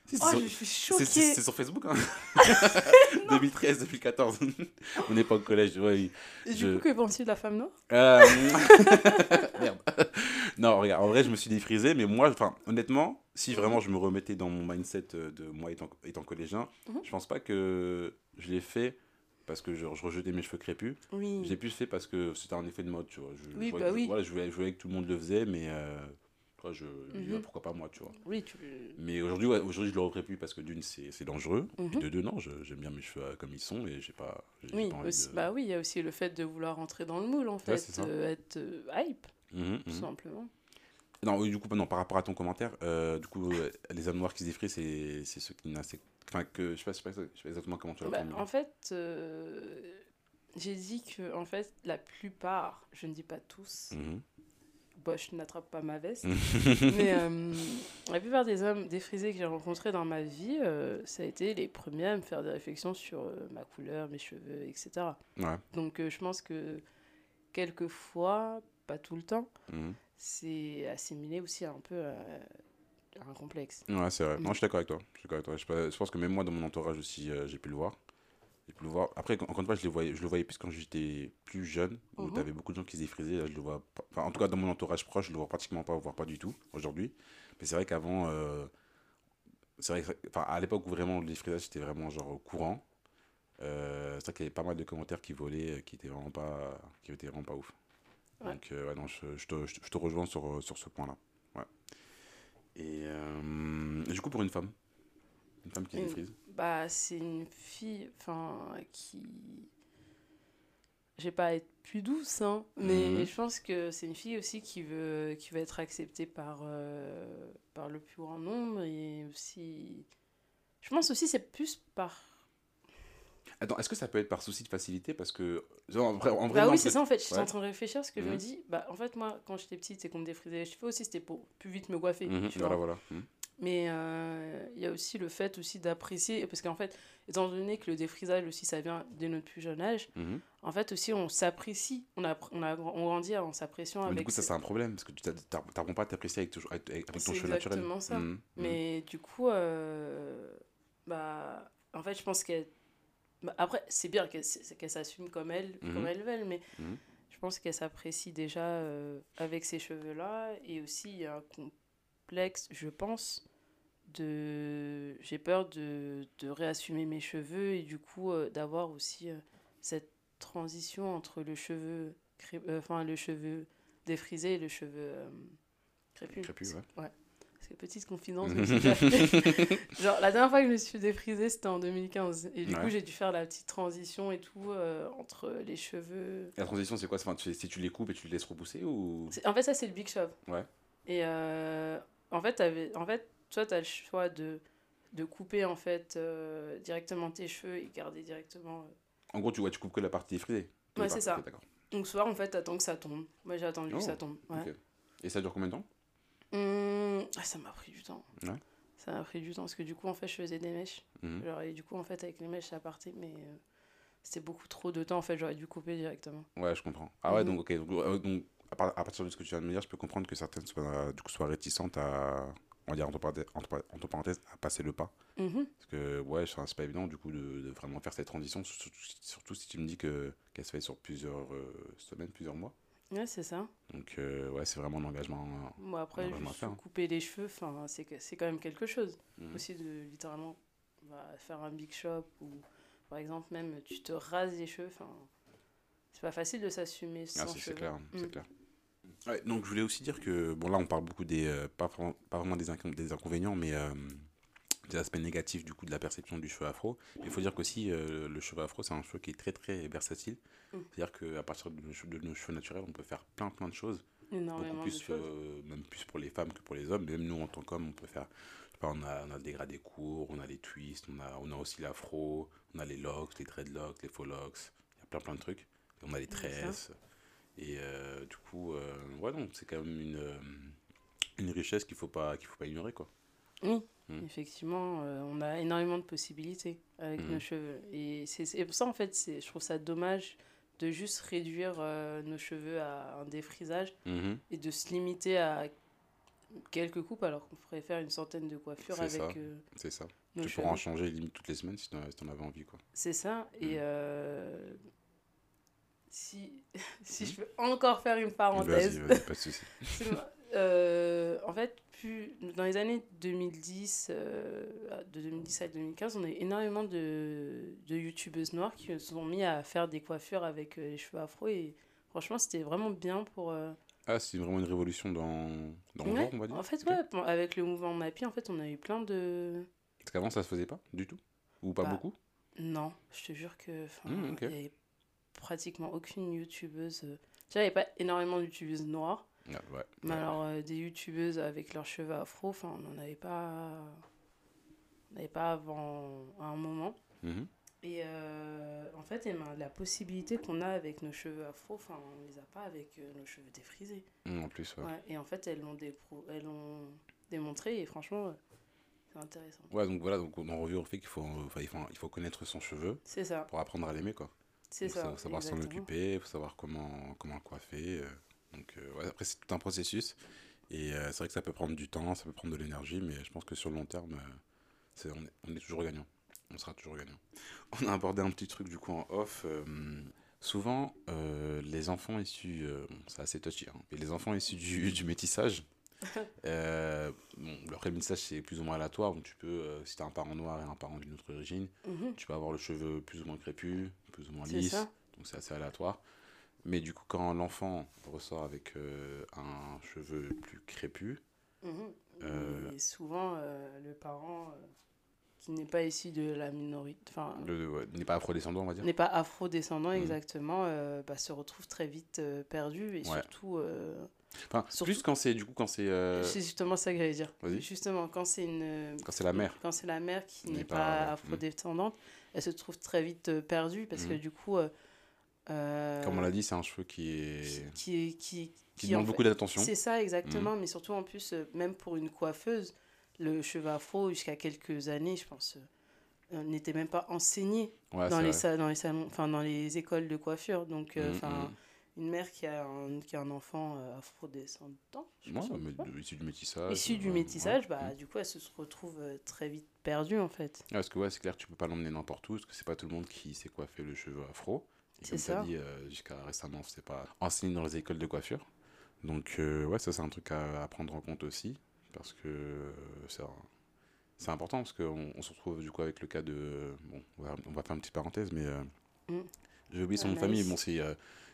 Si, Oh, sur- je suis c'est- choquée. C'est c'est sur Facebook, hein 2013, 2014. On n'est pas au collège, ouais. Et je- du coup, que penses-tu de la femme noire? Euh, Merde. Non, regarde, en vrai, je me suis défrisé, mais moi, enfin, honnêtement, si vraiment je me remettais dans mon mindset euh, de moi étant, étant collégien, Mhm. je pense pas que je l'ai fait parce que je, je rejetais mes cheveux crépus. Oui. Je l'ai plus fait parce que c'était un effet de mode, tu vois. Je, Oui, je bah que- oui. Voilà, je voyais que tout le monde le faisait, mais euh, vois, je, je me dis, Mhm. ah, pourquoi pas moi, tu vois. Oui, tu. Mais aujourd'hui, ouais, aujourd'hui, je le referai plus parce que d'une, c'est dangereux. Et Mhm. de deux, non, j'aime bien mes cheveux euh, comme ils sont et j'ai pas, Oui, pas envie aussi, de... bah oui, il y a aussi le fait de vouloir rentrer dans le moule, en fait, euh, être euh, hype, Mhm, tout simplement. Non, du coup, non, par rapport à ton commentaire, euh, du coup, les hommes noirs qui se défrisent, c'est ceux qui n'acceptent. Enfin, que je sais pas, je sais pas, je sais pas exactement comment tu l'as Bah, en fait, j'ai dit que, en fait, la plupart, je ne dis pas tous, Je n'attrape pas ma veste, mais euh, la plupart des hommes défrisés que j'ai rencontrés dans ma vie, euh, ça a été les premiers à me faire des réflexions sur euh, ma couleur, mes cheveux, etc. Ouais. Donc, je pense que quelquefois, pas tout le temps, mhm. c'est assimilé aussi un peu à, un complexe. Ouais, c'est vrai. Mm. Non, je suis d'accord avec toi. Je, suis avec toi. Je, pense que même moi, dans mon entourage aussi, j'ai pu le voir. Le voir. Après, encore une fois, je, les voyais, je le voyais plus quand j'étais plus jeune, où Mhm. tu avais beaucoup de gens qui se défrisaient. Là, je le vois pas- Enfin, en tout cas, dans mon entourage proche, je le vois pratiquement pas, voire pas du tout aujourd'hui. Mais c'est vrai qu'avant, euh, c'est vrai que, enfin, à l'époque où vraiment le défrisage c'était vraiment genre courant, euh, c'est vrai qu'il y avait pas mal de commentaires qui volaient, euh, qui étaient vraiment pas, qui étaient vraiment pas ouf. Ouais. Donc, euh, ouais, non, je, je te, je te- rejoins sur, sur ce point-là. Ouais. Et du coup, pour une femme, une femme qui se défrise. Bah, c'est une fille, enfin, qui. Je vais pas être plus douce, hein, mais Mhm. je pense que c'est une fille aussi qui veut, qui veut être acceptée par, euh, par le plus grand nombre et aussi. Je pense aussi c'est plus par. Attends, est-ce que ça peut être par souci de facilité? Parce que. En vrai, en vrai, Bah oui, c'est ça en fait, je suis Ouais. en train de réfléchir parce que je me Mhm. dis, bah en fait, moi quand j'étais petite, c'est qu'on me défrisait les cheveux aussi, c'était pour plus vite me coiffer. Mhm, vois. voilà, Mais euh, il y a aussi le fait aussi d'apprécier, parce qu'en fait, étant donné que le défrisage aussi, ça vient dès notre plus jeune âge, Mhm. en fait aussi, on s'apprécie, on, a, on, a, on grandit en s'appréciant Mais avec... du coup, ça, ce- c'est un problème, parce que tu n'apprends pas à t'apprécier avec, ton- avec, avec ton cheveu naturel. exactement ça. Mhm. Mais du coup, euh, bah, en fait, je pense qu'elle... bah, après, c'est bien qu'elle qu'elle s'assume comme elle, Mhm. comme elle veut, mais je pense qu'elle s'apprécie déjà euh, avec ces cheveux-là. Et aussi, il y a un complexe, je pense, de... J'ai peur de, de réassumer mes cheveux et du coup, euh, d'avoir aussi euh, cette transition entre le cheveu, cré- euh, enfin, le cheveu défrisé et le cheveu crépus. Crépus, ouais. Fait petite confidence. Genre, la dernière fois que je me suis défrisée, c'était en 2015. Et du Ouais. coup, j'ai dû faire la petite transition et tout euh, entre les cheveux. La transition, c'est quoi? Enfin, tu- Si tu les coupes et tu les laisses repousser ou? En fait, ça, c'est le Big Shop. Ouais. Et euh, en fait, t'avais- en fait, toi, tu as le choix de, de couper en fait, euh, directement tes cheveux et garder directement. euh. En gros, tu, ouais, tu coupes que la partie frisée. Ouais, c'est ça. Donc, soir, en fait, t'attends que ça tombe. Moi, j'ai attendu Oh, que ça tombe. Ouais. Et ça dure combien de temps? Hum, ah, ça m'a pris du temps. Ouais. Ça m'a pris du temps parce que du coup, en fait, je faisais des mèches. Mhm. Genre, et du coup, en fait, avec les mèches, ça partait, mais euh, c'était beaucoup trop de temps. En fait, j'aurais dû couper directement. Ouais, je comprends. Ah ouais, Mhm. donc, ok. Donc, euh, donc, à, par- à partir de ce que tu viens de me dire, je peux comprendre que certaines soient, du coup, soient réticentes à, on va dire entre parenthèses, entre, entre parenthèses, à passer le pas. Mhm. Parce que, ouais, c'est pas évident, du coup, de, de vraiment faire cette transition, surtout, surtout si tu me dis que qu'elle se fait sur plusieurs euh, semaines, plusieurs mois. Ouais, c'est ça. Donc, euh, ouais, c'est vraiment un engagement. Moi, après, juste faire, hein. couper les cheveux, c'est quand même quelque chose. Mhm. Aussi, de littéralement bah, faire un big shop ou, par exemple, même tu te rases les cheveux. Enfin, c'est pas facile de s'assumer sans Ah, c'est clair, Mm. clair. Ouais, donc je voulais aussi dire que, bon là on parle beaucoup des, euh, pas, pas vraiment des, incon- des inconvénients, mais euh, des aspects négatifs du coup de la perception du cheveu afro. Mais il faut dire qu'aussi euh, le cheveu afro c'est un cheveu qui est très très versatile. Mm. C'est-à-dire qu'à partir de nos, cheveux, de nos cheveux naturels on peut faire plein plein de choses. Énormément beaucoup de plus, choses. euh, même plus pour les femmes que pour les hommes. Même nous en tant qu'hommes on peut faire, on a, on a le dégradé court, on a les twists, on a, on a aussi l'afro, on a les locks, les dreadlocks, les faux locks. Il y a plein plein de trucs. On a les tresses. Et euh, du coup, euh, ouais, non, c'est quand même une, euh, une richesse qu'il faut pas qu'il faut pas ignorer, quoi. Oui, Mm. effectivement, euh, on a énormément de possibilités avec Mm. nos cheveux. Et c'est pour ça, en fait, je trouve ça dommage de juste réduire nos cheveux à un défrisage Mhm. et de se limiter à quelques coupes alors qu'on pourrait faire une centaine de coiffures C'est avec ça. C'est ça. tu pourras en changer limite toutes les semaines si t'en si t'en avais envie, quoi. C'est ça. Et Mm. Si, si Mm. je peux encore faire une parenthèse, vas-y, pas de souci. Euh, en fait, plus, dans les années 2010, euh, de 2010 à 2015, on a eu énormément de, de youtubeuses noires qui se sont mis à faire des coiffures avec euh, les cheveux afro et franchement, c'était vraiment bien pour. euh, Ah, c'est vraiment une révolution dans, dans le ouais, genre, on va dire. En fait, ouais, avec le mouvement Mappy, en fait, on a eu plein de. Parce qu'avant, ça se faisait pas du tout? Ou pas Bah, beaucoup? Non, je te jure que. Mm, y avait pratiquement aucune youtubeuse. euh, Déjà, il n'y avait pas énormément de youtubeuses noires. Ah, ouais. Mais alors, euh, des youtubeuses avec leurs cheveux afro, enfin, on n'en avait pas. On n'avait pas avant à un moment. Mhm. Et euh, en fait, eh ben, la possibilité qu'on a avec nos cheveux afro, enfin, on les a pas avec euh, nos cheveux défrisés. Mm, En plus, ouais. Ouais, et en fait, elles l'ont dépro- elles l'ont démontré et franchement, c'est intéressant. Ouais, donc voilà, donc on en revient au fait qu'il faut, il faut, il faut connaître son cheveu C'est ça, pour apprendre à l'aimer, quoi. C'est Il faut savoir s'en occuper, il faut savoir comment, comment le coiffer. euh. donc, euh, ouais, après, c'est tout un processus. Et euh, c'est vrai que ça peut prendre du temps, ça peut prendre de l'énergie, mais je pense que sur le long terme, on, est, on est toujours gagnant. On sera toujours gagnant. On a abordé un petit truc du coup en off. souvent, euh, les enfants issus. euh, bon, c'est assez touchy, hein, mais les enfants issus du, du métissage. euh, bon, leur métissage c'est plus ou moins aléatoire, donc tu peux, euh, si tu as un parent noir et un parent d'une autre origine, Mhm, tu peux avoir le cheveu plus ou moins crépus, plus ou moins lisse, donc c'est assez aléatoire. Mais du coup, quand l'enfant ressort avec euh, un cheveu plus crépus, mhm. Euh, Et souvent, le parent qui n'est pas issu de la minorité, enfin, le- ouais, n'est pas afrodescendant, on va dire. n'est pas afro-descendant Mhm. exactement, euh, bah, se retrouve très vite euh, perdu et Ouais. surtout, euh, Enfin, surtout- plus quand c'est du coup quand c'est euh, c'est justement ça que j'allais dire. Justement, quand c'est une quand c'est la mère. quand c'est la mère qui N'est pas- pas, afro-descendante, elle se trouve très vite euh, perdue parce que Mhm. du coup, euh, Comme on l'a dit, c'est un cheveu qui est qui, qui, qui, qui, demande fait- beaucoup d'attention. C'est ça, exactement. Mais surtout, en plus, même pour une coiffeuse, le cheveu afro, jusqu'à quelques années, je pense, euh, n'était même pas enseigné Ouais, dans, les vrai. dans les salons, enfin, dans les écoles de coiffure. Donc, Mhm, enfin. Une mère qui a un, qui a un enfant euh, afro-descendant, de- issu du métissage. issu du ouais, métissage, ouais. bah, Mhm. du coup, elle se retrouve euh, très vite perdue, en fait. Ouais, parce que ouais, c'est clair, tu peux pas l'emmener n'importe où, parce que c'est pas tout le monde qui sait coiffer le cheveu afro. Et C'est comme ça. dit, euh, jusqu'à récemment, c'est pas enseigné dans les écoles de coiffure. Donc euh, ouais, ça c'est un truc à, à prendre en compte aussi, parce que euh, c'est c'est important, parce qu'on on se retrouve du coup avec le cas de... Bon, on va, on va faire une petite parenthèse, mais euh, Mm. j'ai oublié son nom de famille, bon c'est euh,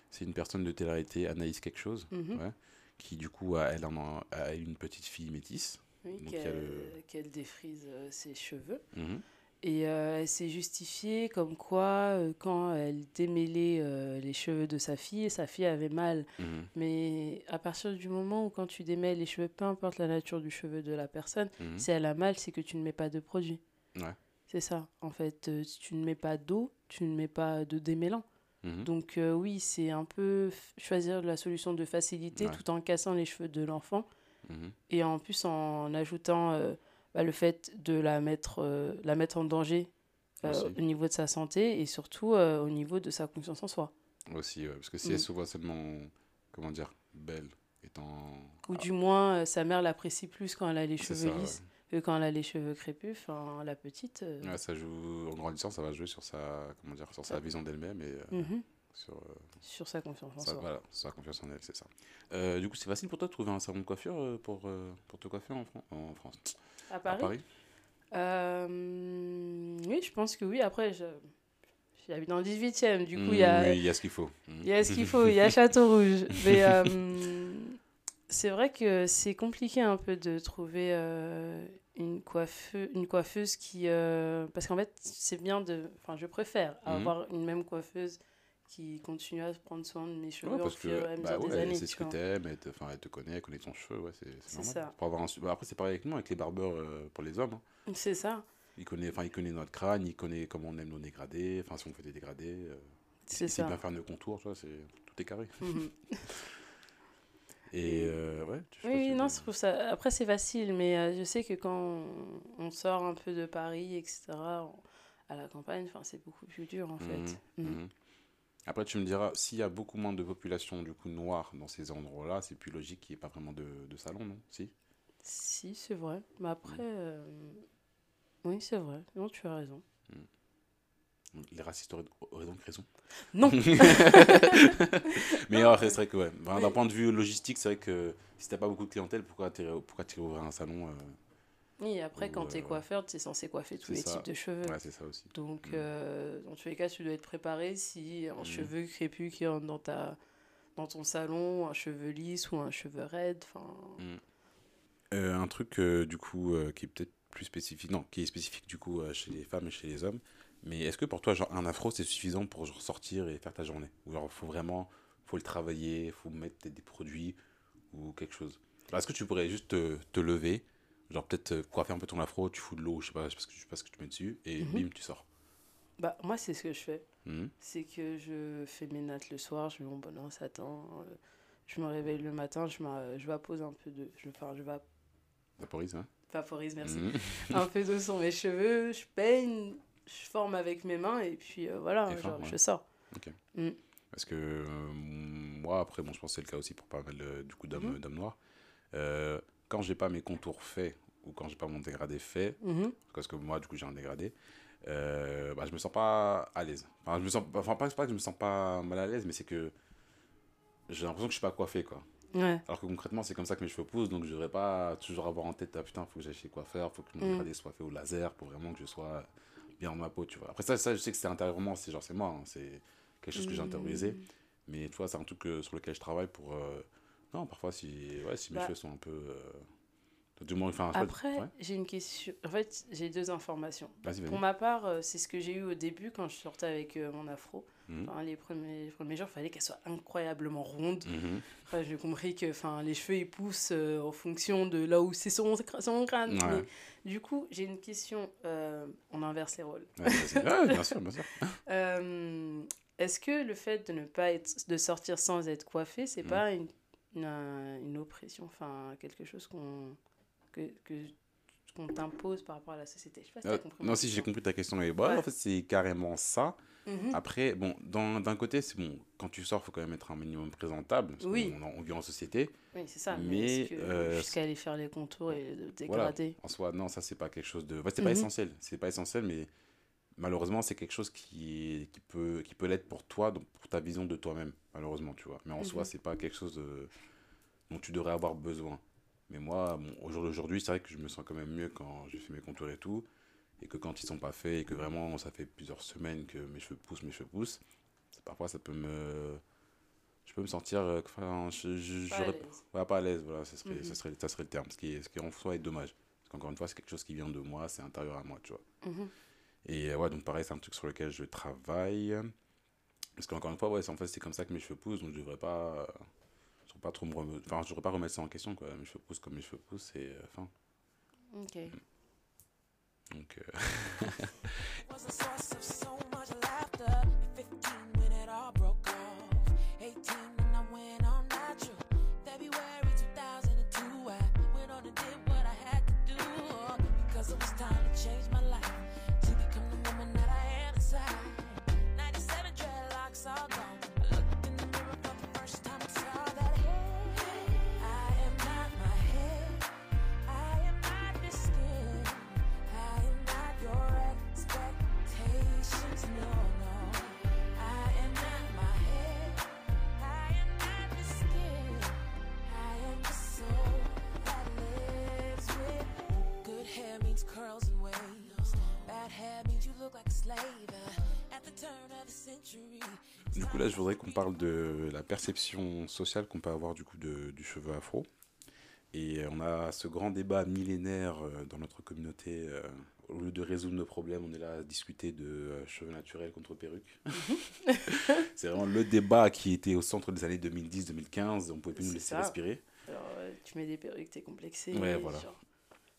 c'est une personne de télé-réalité, Anaïs quelque chose, Mhm. ouais, qui du coup a, elle en a, a une petite fille métisse. Oui, qu'elle le- défrise euh, ses cheveux. Mhm. Et euh, elle s'est justifiée comme quoi, euh, quand elle démêlait euh, les cheveux de sa fille, sa fille avait mal. Mhm. Mais à partir du moment où quand tu démêles les cheveux, peu importe la nature du cheveu de la personne, si elle a mal, c'est que tu ne mets pas de produit. Ouais. C'est ça. En fait, si tu ne mets pas d'eau, tu ne mets pas de démêlant. Mhm. Donc euh, oui, c'est un peu choisir la solution de facilité Ouais. tout en cassant les cheveux de l'enfant. Mhm. Et en plus en ajoutant euh, bah, le fait de la mettre, euh, la mettre en danger au niveau de sa santé et surtout au niveau de sa confiance en soi. Aussi, ouais, parce que si Mm. elle se voit seulement, comment dire, belle, étant. Ou Ah, du moins, sa mère l'apprécie plus quand elle a les cheveux ça, ouais. Quand elle a les cheveux crépus. Enfin, la petite. euh, Ouais, ça joue, en grandissant, ça va jouer sur sa, comment dire, sur sa vision d'elle-même et euh, mhm, sur, euh, sur sa confiance en soi. voilà, sa confiance en elle, c'est ça. Du coup, c'est facile pour toi de trouver un salon de coiffure pour, pour te coiffer en, Fran- en France? À À Paris, Oui, je pense que oui. Après, je- j'habite dans le 18e. Du coup, il y a. oui, il y a ce qu'il faut. Mm. Il y a ce qu'il faut, il y a Château Rouge. Mais euh, c'est vrai que c'est compliqué un peu de trouver euh, une, coiffeuse, une coiffeuse qui. euh, parce qu'en fait, c'est bien de. Enfin, je préfère Mhm. avoir une même coiffeuse qui continue à prendre soin de mes cheveux Ouais, au parce fur et à que mesure bah des ouais, années. c'est ce que t'aimes, elle te, elle te connaît, elle connaît ton cheveu, ouais, c'est normal. ça. Pour avoir un bah, après, c'est pareil avec nous, avec les barbeurs euh, pour les hommes. hein. C'est ça, Il connaît, il connaît notre crâne, il connaît comment on aime nos dégradés, enfin, si on fait des dégradés. euh, c'est il sait ça. bien faire nos contours, tu vois, c'est, tout est carré. Mhm. Et euh, ouais, Oui, non, je trouve ça. Après, c'est facile, mais euh, je sais que quand on, on sort un peu de Paris, etc., on- à la campagne, c'est beaucoup plus dur, en fait. Mhm, Mhm. mhm. Après, tu me diras, s'il y a beaucoup moins de population du coup noire dans ces endroits-là, c'est plus logique qu'il n'y ait pas vraiment de, de salon, non? Si? Si, c'est vrai. Mais après, euh, oui, c'est vrai. Non, tu as raison. Les racistes auraient, auraient donc raison. Non Mais c'est vrai que, ouais, enfin, d'un point de vue logistique, c'est vrai que si t'as pas beaucoup de clientèle, pourquoi tu pourquoi ouvrir un salon euh, Oui, après, quand tu es euh, coiffeur, tu es censé coiffer tous les ça. types de cheveux. Ouais, c'est ça aussi. Donc, Mm. euh, dans tous les cas, tu dois être préparé si un Mm. cheveu crépus qui rentre dans, ta, dans ton salon, un cheveu lisse ou un cheveu raide. Enfin, Euh, un truc, du coup, qui est peut-être plus spécifique, non, qui est spécifique, du coup, chez les femmes et chez les hommes. Mais est-ce que pour toi, genre, un afro, c'est suffisant pour genre, sortir et faire ta journée? Ou genre, faut vraiment, faut le travailler, faut mettre peut-être des produits ou quelque chose? Est-ce que tu pourrais juste te, te lever, genre peut-être euh, coiffer un peu ton afro, tu fous de l'eau, je sais pas, je sais pas ce que, je sais pas ce que tu mets dessus, et Mhm. bim, tu sors. bah, moi, c'est ce que je fais. Mhm. C'est que je fais mes nattes le soir, je mets mon bonnet en satin. euh, je me réveille le matin, je, je vapose un peu de. Je, enfin, je va- Vaporise, hein vaporise, merci. Mhm. un peu d'eau sur mes cheveux, je peigne, je forme avec mes mains et puis euh, voilà, Et genre, forme, ouais. je sors. Parce que euh, moi, après, bon, je pense que c'est le cas aussi pour pas mal de- du coup, d'hommes d'hommes noirs. Euh, quand j'ai pas mes contours faits ou quand j'ai pas mon dégradé fait, Mhm. parce que moi, du coup, j'ai un dégradé, euh, bah, je me sens pas à l'aise. Enfin, je me sens, enfin, pas, que je me sens pas mal à l'aise, mais c'est que j'ai l'impression que je suis pas coiffé, quoi. Ouais. Alors que concrètement, c'est comme ça que mes cheveux poussent, donc je devrais pas toujours avoir en tête, ah putain, faut que j'aille chez coiffeur, faut que mon Mm. dégradé soit fait au laser pour vraiment que je sois bien dans ma peau, tu vois. Après ça, ça je sais que c'est intérieurement, c'est genre, c'est moi, hein, c'est quelque chose que j'ai intériorisé. Mm. Mais tu vois, c'est un truc euh, sur lequel je travaille pour. euh, Non, parfois, si, ouais, si mes Bah. cheveux sont un peu. euh, Du moins, enfin, Après, ouais. j'ai une question. En fait, j'ai deux informations. Pour ma part, euh, c'est ce que j'ai eu au début quand je sortais avec euh, mon afro. Mhm. Enfin, les, premiers, les premiers jours, il fallait qu'elle soit incroyablement ronde. Mhm. Après, j'ai compris que enfin, les cheveux, ils poussent euh, en fonction de là où c'est son, son crâne. Ouais. Mais, du coup, j'ai une question. euh, on inverse les rôles. Ouais, bien sûr, bien sûr. Euh, Est-ce que le fait de ne pas être, de sortir sans être coiffé, c'est Mhm. pas une, une, un- une oppression, enfin quelque chose qu'on que, que qu'on t'impose par rapport à la société Je sais pas si Euh, compris. non, si j'ai question. compris ta question, mais Ouais. en fait, c'est carrément ça. Mhm. Après, bon, d'un côté, c'est bon, quand tu sors, faut quand même être un minimum présentable. Parce Oui. on, vit en société. Oui, c'est ça. mais, euh, jusqu'à aller faire les contours et le Voilà. dégrader. En soi, non, ça, c'est pas quelque chose de. ouais, c'est pas Mhm. essentiel. C'est pas essentiel, mais malheureusement, c'est quelque chose qui, qui peut, qui peut l'être pour toi, donc pour ta vision de toi-même, malheureusement, tu vois. Mais en soi, Mhm. c'est pas quelque chose de- dont tu devrais avoir besoin. Mais moi, bon, au jour d'aujourd'hui, c'est vrai que je me sens quand même mieux quand j'ai fait mes contours et tout. Et que quand ils sont pas faits et que vraiment ça fait plusieurs semaines que mes cheveux poussent, mes cheveux poussent, parfois ça peut me. je peux me sentir. euh, Enfin, je, je, Pas à. Ouais, pas à l'aise, voilà, ça serait, ça serait, ça serait le terme. Ce qui, est, ce qui en soi est dommage. Parce qu'encore une fois, c'est quelque chose qui vient de moi, c'est intérieur à moi, tu vois. Mhm. Et euh, ouais, donc pareil, c'est un truc sur lequel je travaille. Parce qu'encore une fois, ouais, c'est en fait, c'est comme ça que mes cheveux poussent, donc je devrais pas. Euh, pas trop me remettre. Enfin, je devrais pas remettre ça en question, quoi. Mes cheveux poussent comme mes cheveux poussent, et euh, enfin. Ok. Donc, du coup, là, je voudrais qu'on parle de la perception sociale qu'on peut avoir du coup de, du cheveu afro. Et on a ce grand débat millénaire euh, dans notre communauté. euh, au lieu de résoudre nos problèmes, on est là à discuter de euh, cheveux naturels contre perruques. c'est vraiment le débat qui était au centre des années 2010-2015. On pouvait plus nous laisser ça. respirer. Alors, euh, tu mets des perruques, t'es complexé. Ouais, voilà. genre,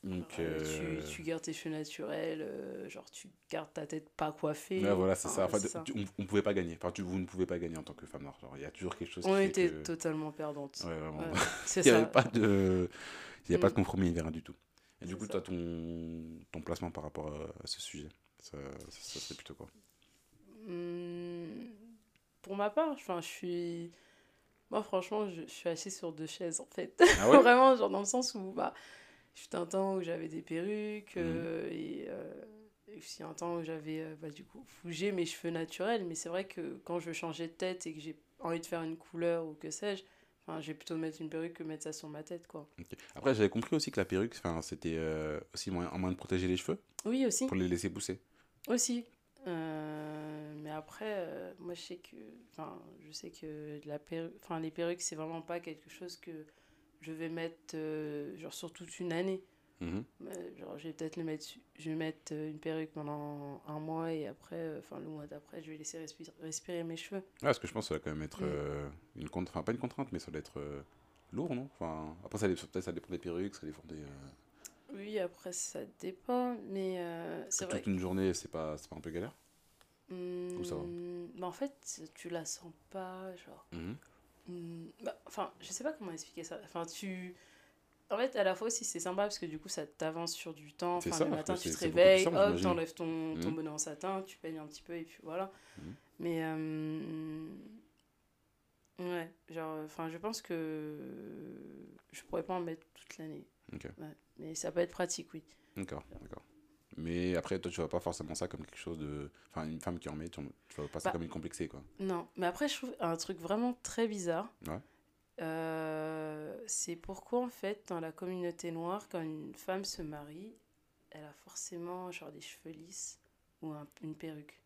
Donc, euh, euh, tu, tu gardes tes cheveux naturels, euh, genre tu gardes ta tête pas coiffée. ouais, voilà, c'est Enfin, ça. Enfin, ça. tu- on, on pouvait pas gagner. Enfin, tu- vous ne pouvez pas gagner en tant que femme noire. Il y a toujours quelque chose On qui fait était que- totalement perdantes. Ouais, vraiment. Ouais, c'est Il n'y avait pas de, il y avait pas de Mm. compromis, il y avait rien du tout. Et du coup, ça. toi, ton, ton placement par rapport à, à ce sujet, ça, ça, ça serait plutôt quoi? Hmm, pour ma part, enfin, je suis. Moi, franchement, je, je suis assise sur deux chaises, en fait. Ah ouais? Vraiment, genre dans le sens où, bah, fut un temps où j'avais des perruques, Mhm. euh, et, euh, et aussi un temps où j'avais, euh, bah, du coup, fougé mes cheveux naturels. Mais c'est vrai que quand je changeais de tête et que j'ai envie de faire une couleur ou que sais-je, enfin, j'ai plutôt mettre une perruque que mettre ça sur ma tête, quoi. Après, j'avais compris aussi que la perruque, enfin, c'était euh, aussi moyen- un moyen de protéger les cheveux Oui, aussi. pour les laisser pousser. Aussi. Euh, mais après, euh, moi je sais que, enfin, je sais que la perruque, enfin les perruques c'est vraiment pas quelque chose que je vais mettre euh, genre sur toute une année. Mhm. Euh, genre je vais peut-être le mettre, je vais mettre euh, une perruque pendant un mois et après, euh, enfin le mois d'après je vais laisser respirer, respirer mes cheveux. Ouais, parce que je pense que ça va quand même être Mm. euh, une contrainte, enfin pas une contrainte, mais ça doit être euh, lourd, non? Enfin, après, ça, peut-être ça dépend des perruques, ça dépend des. Oui, après ça dépend, mais c'est toute une journée, c'est pas, c'est pas un peu galère? Que, ça va? Hum, bah, en fait, tu la sens pas, genre. Hmm, bah, enfin, je sais pas comment expliquer ça. Enfin, tu. En fait, à la fois aussi, c'est sympa parce que du coup, ça t'avance sur du temps. Enfin, ça, le matin, tu te réveilles, simple, hop, t'enlèves ton, ton Mhm. bonnet en satin, tu peignes un petit peu et puis voilà. Mhm. Mais. euh, Ouais, genre, enfin, je pense que je pourrais pas en mettre toute l'année. Ouais. Mais ça peut être pratique, oui. D'accord, d'accord. Mais après, toi, tu vois pas forcément ça comme quelque chose de. Enfin, une femme qui en met, tu, vois pas ça Bah. comme une complexée, quoi. Non, mais après, je trouve un truc vraiment très bizarre. Ouais. Euh, c'est pourquoi, en fait, dans la communauté noire, quand une femme se marie, elle a forcément genre des cheveux lisses ou un- une perruque.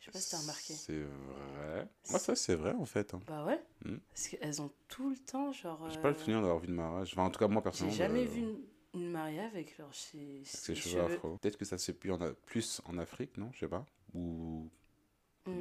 Je sais pas si t'as remarqué. C'est vrai. Moi, ça, c'est vrai, en fait. hein. Bah ouais. Mm. Parce qu'elles ont tout le temps, genre. J'ai pas le euh, souvenir d'avoir vu de mariage. Enfin, en tout cas, moi, J'ai personnellement. jamais euh, vu une mariée avec leurs ses, ses cheveux afro. Peut-être que ça se fait plus en, a- plus en Afrique, non? Je sais pas. Ou. Hmm,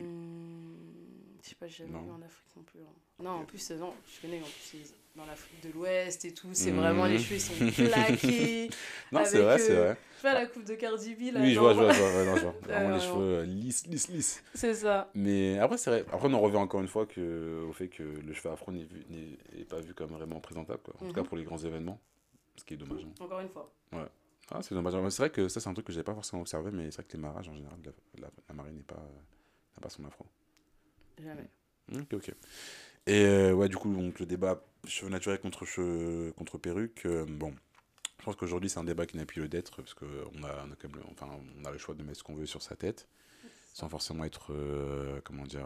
je sais pas, j'ai jamais vu en Afrique non plus. hein. Non, en plus, euh, non, je connais, en plus, c'est dans l'Afrique de l'Ouest et tout, c'est Mhm. vraiment, les cheveux, sont plaqués. Non, c'est vrai, c'est euh, vrai. Tu vois la coupe de Cardi B, là Oui, je genre, vois, je vois, je vois. ouais, non, je vois. Vraiment les cheveux euh, lisses, lisses, lisses. C'est ça. Mais après, c'est vrai. Après, on en revient encore une fois que, au fait que le cheveu afro n'est pas vu comme vraiment présentable, quoi. En tout cas, Mhm. pour les grands événements. Ce qui est dommage. hein. Encore une fois. Ah, c'est dommage. C'est vrai que ça, c'est un truc que j'avais pas forcément observé, mais c'est vrai que les mariages, en général, la, la, la mariée n'est pas, n'a pas son afro. Jamais. Ok, ok. Et euh, ouais, du coup, donc, le débat cheveux naturels contre, cheveux, contre perruque, euh, bon, je pense qu'aujourd'hui, c'est un débat qui n'a plus lieu d'être, parce qu'on a, on a, quand même le- enfin, on a le choix de mettre ce qu'on veut sur sa tête, sans forcément être, euh, comment dire,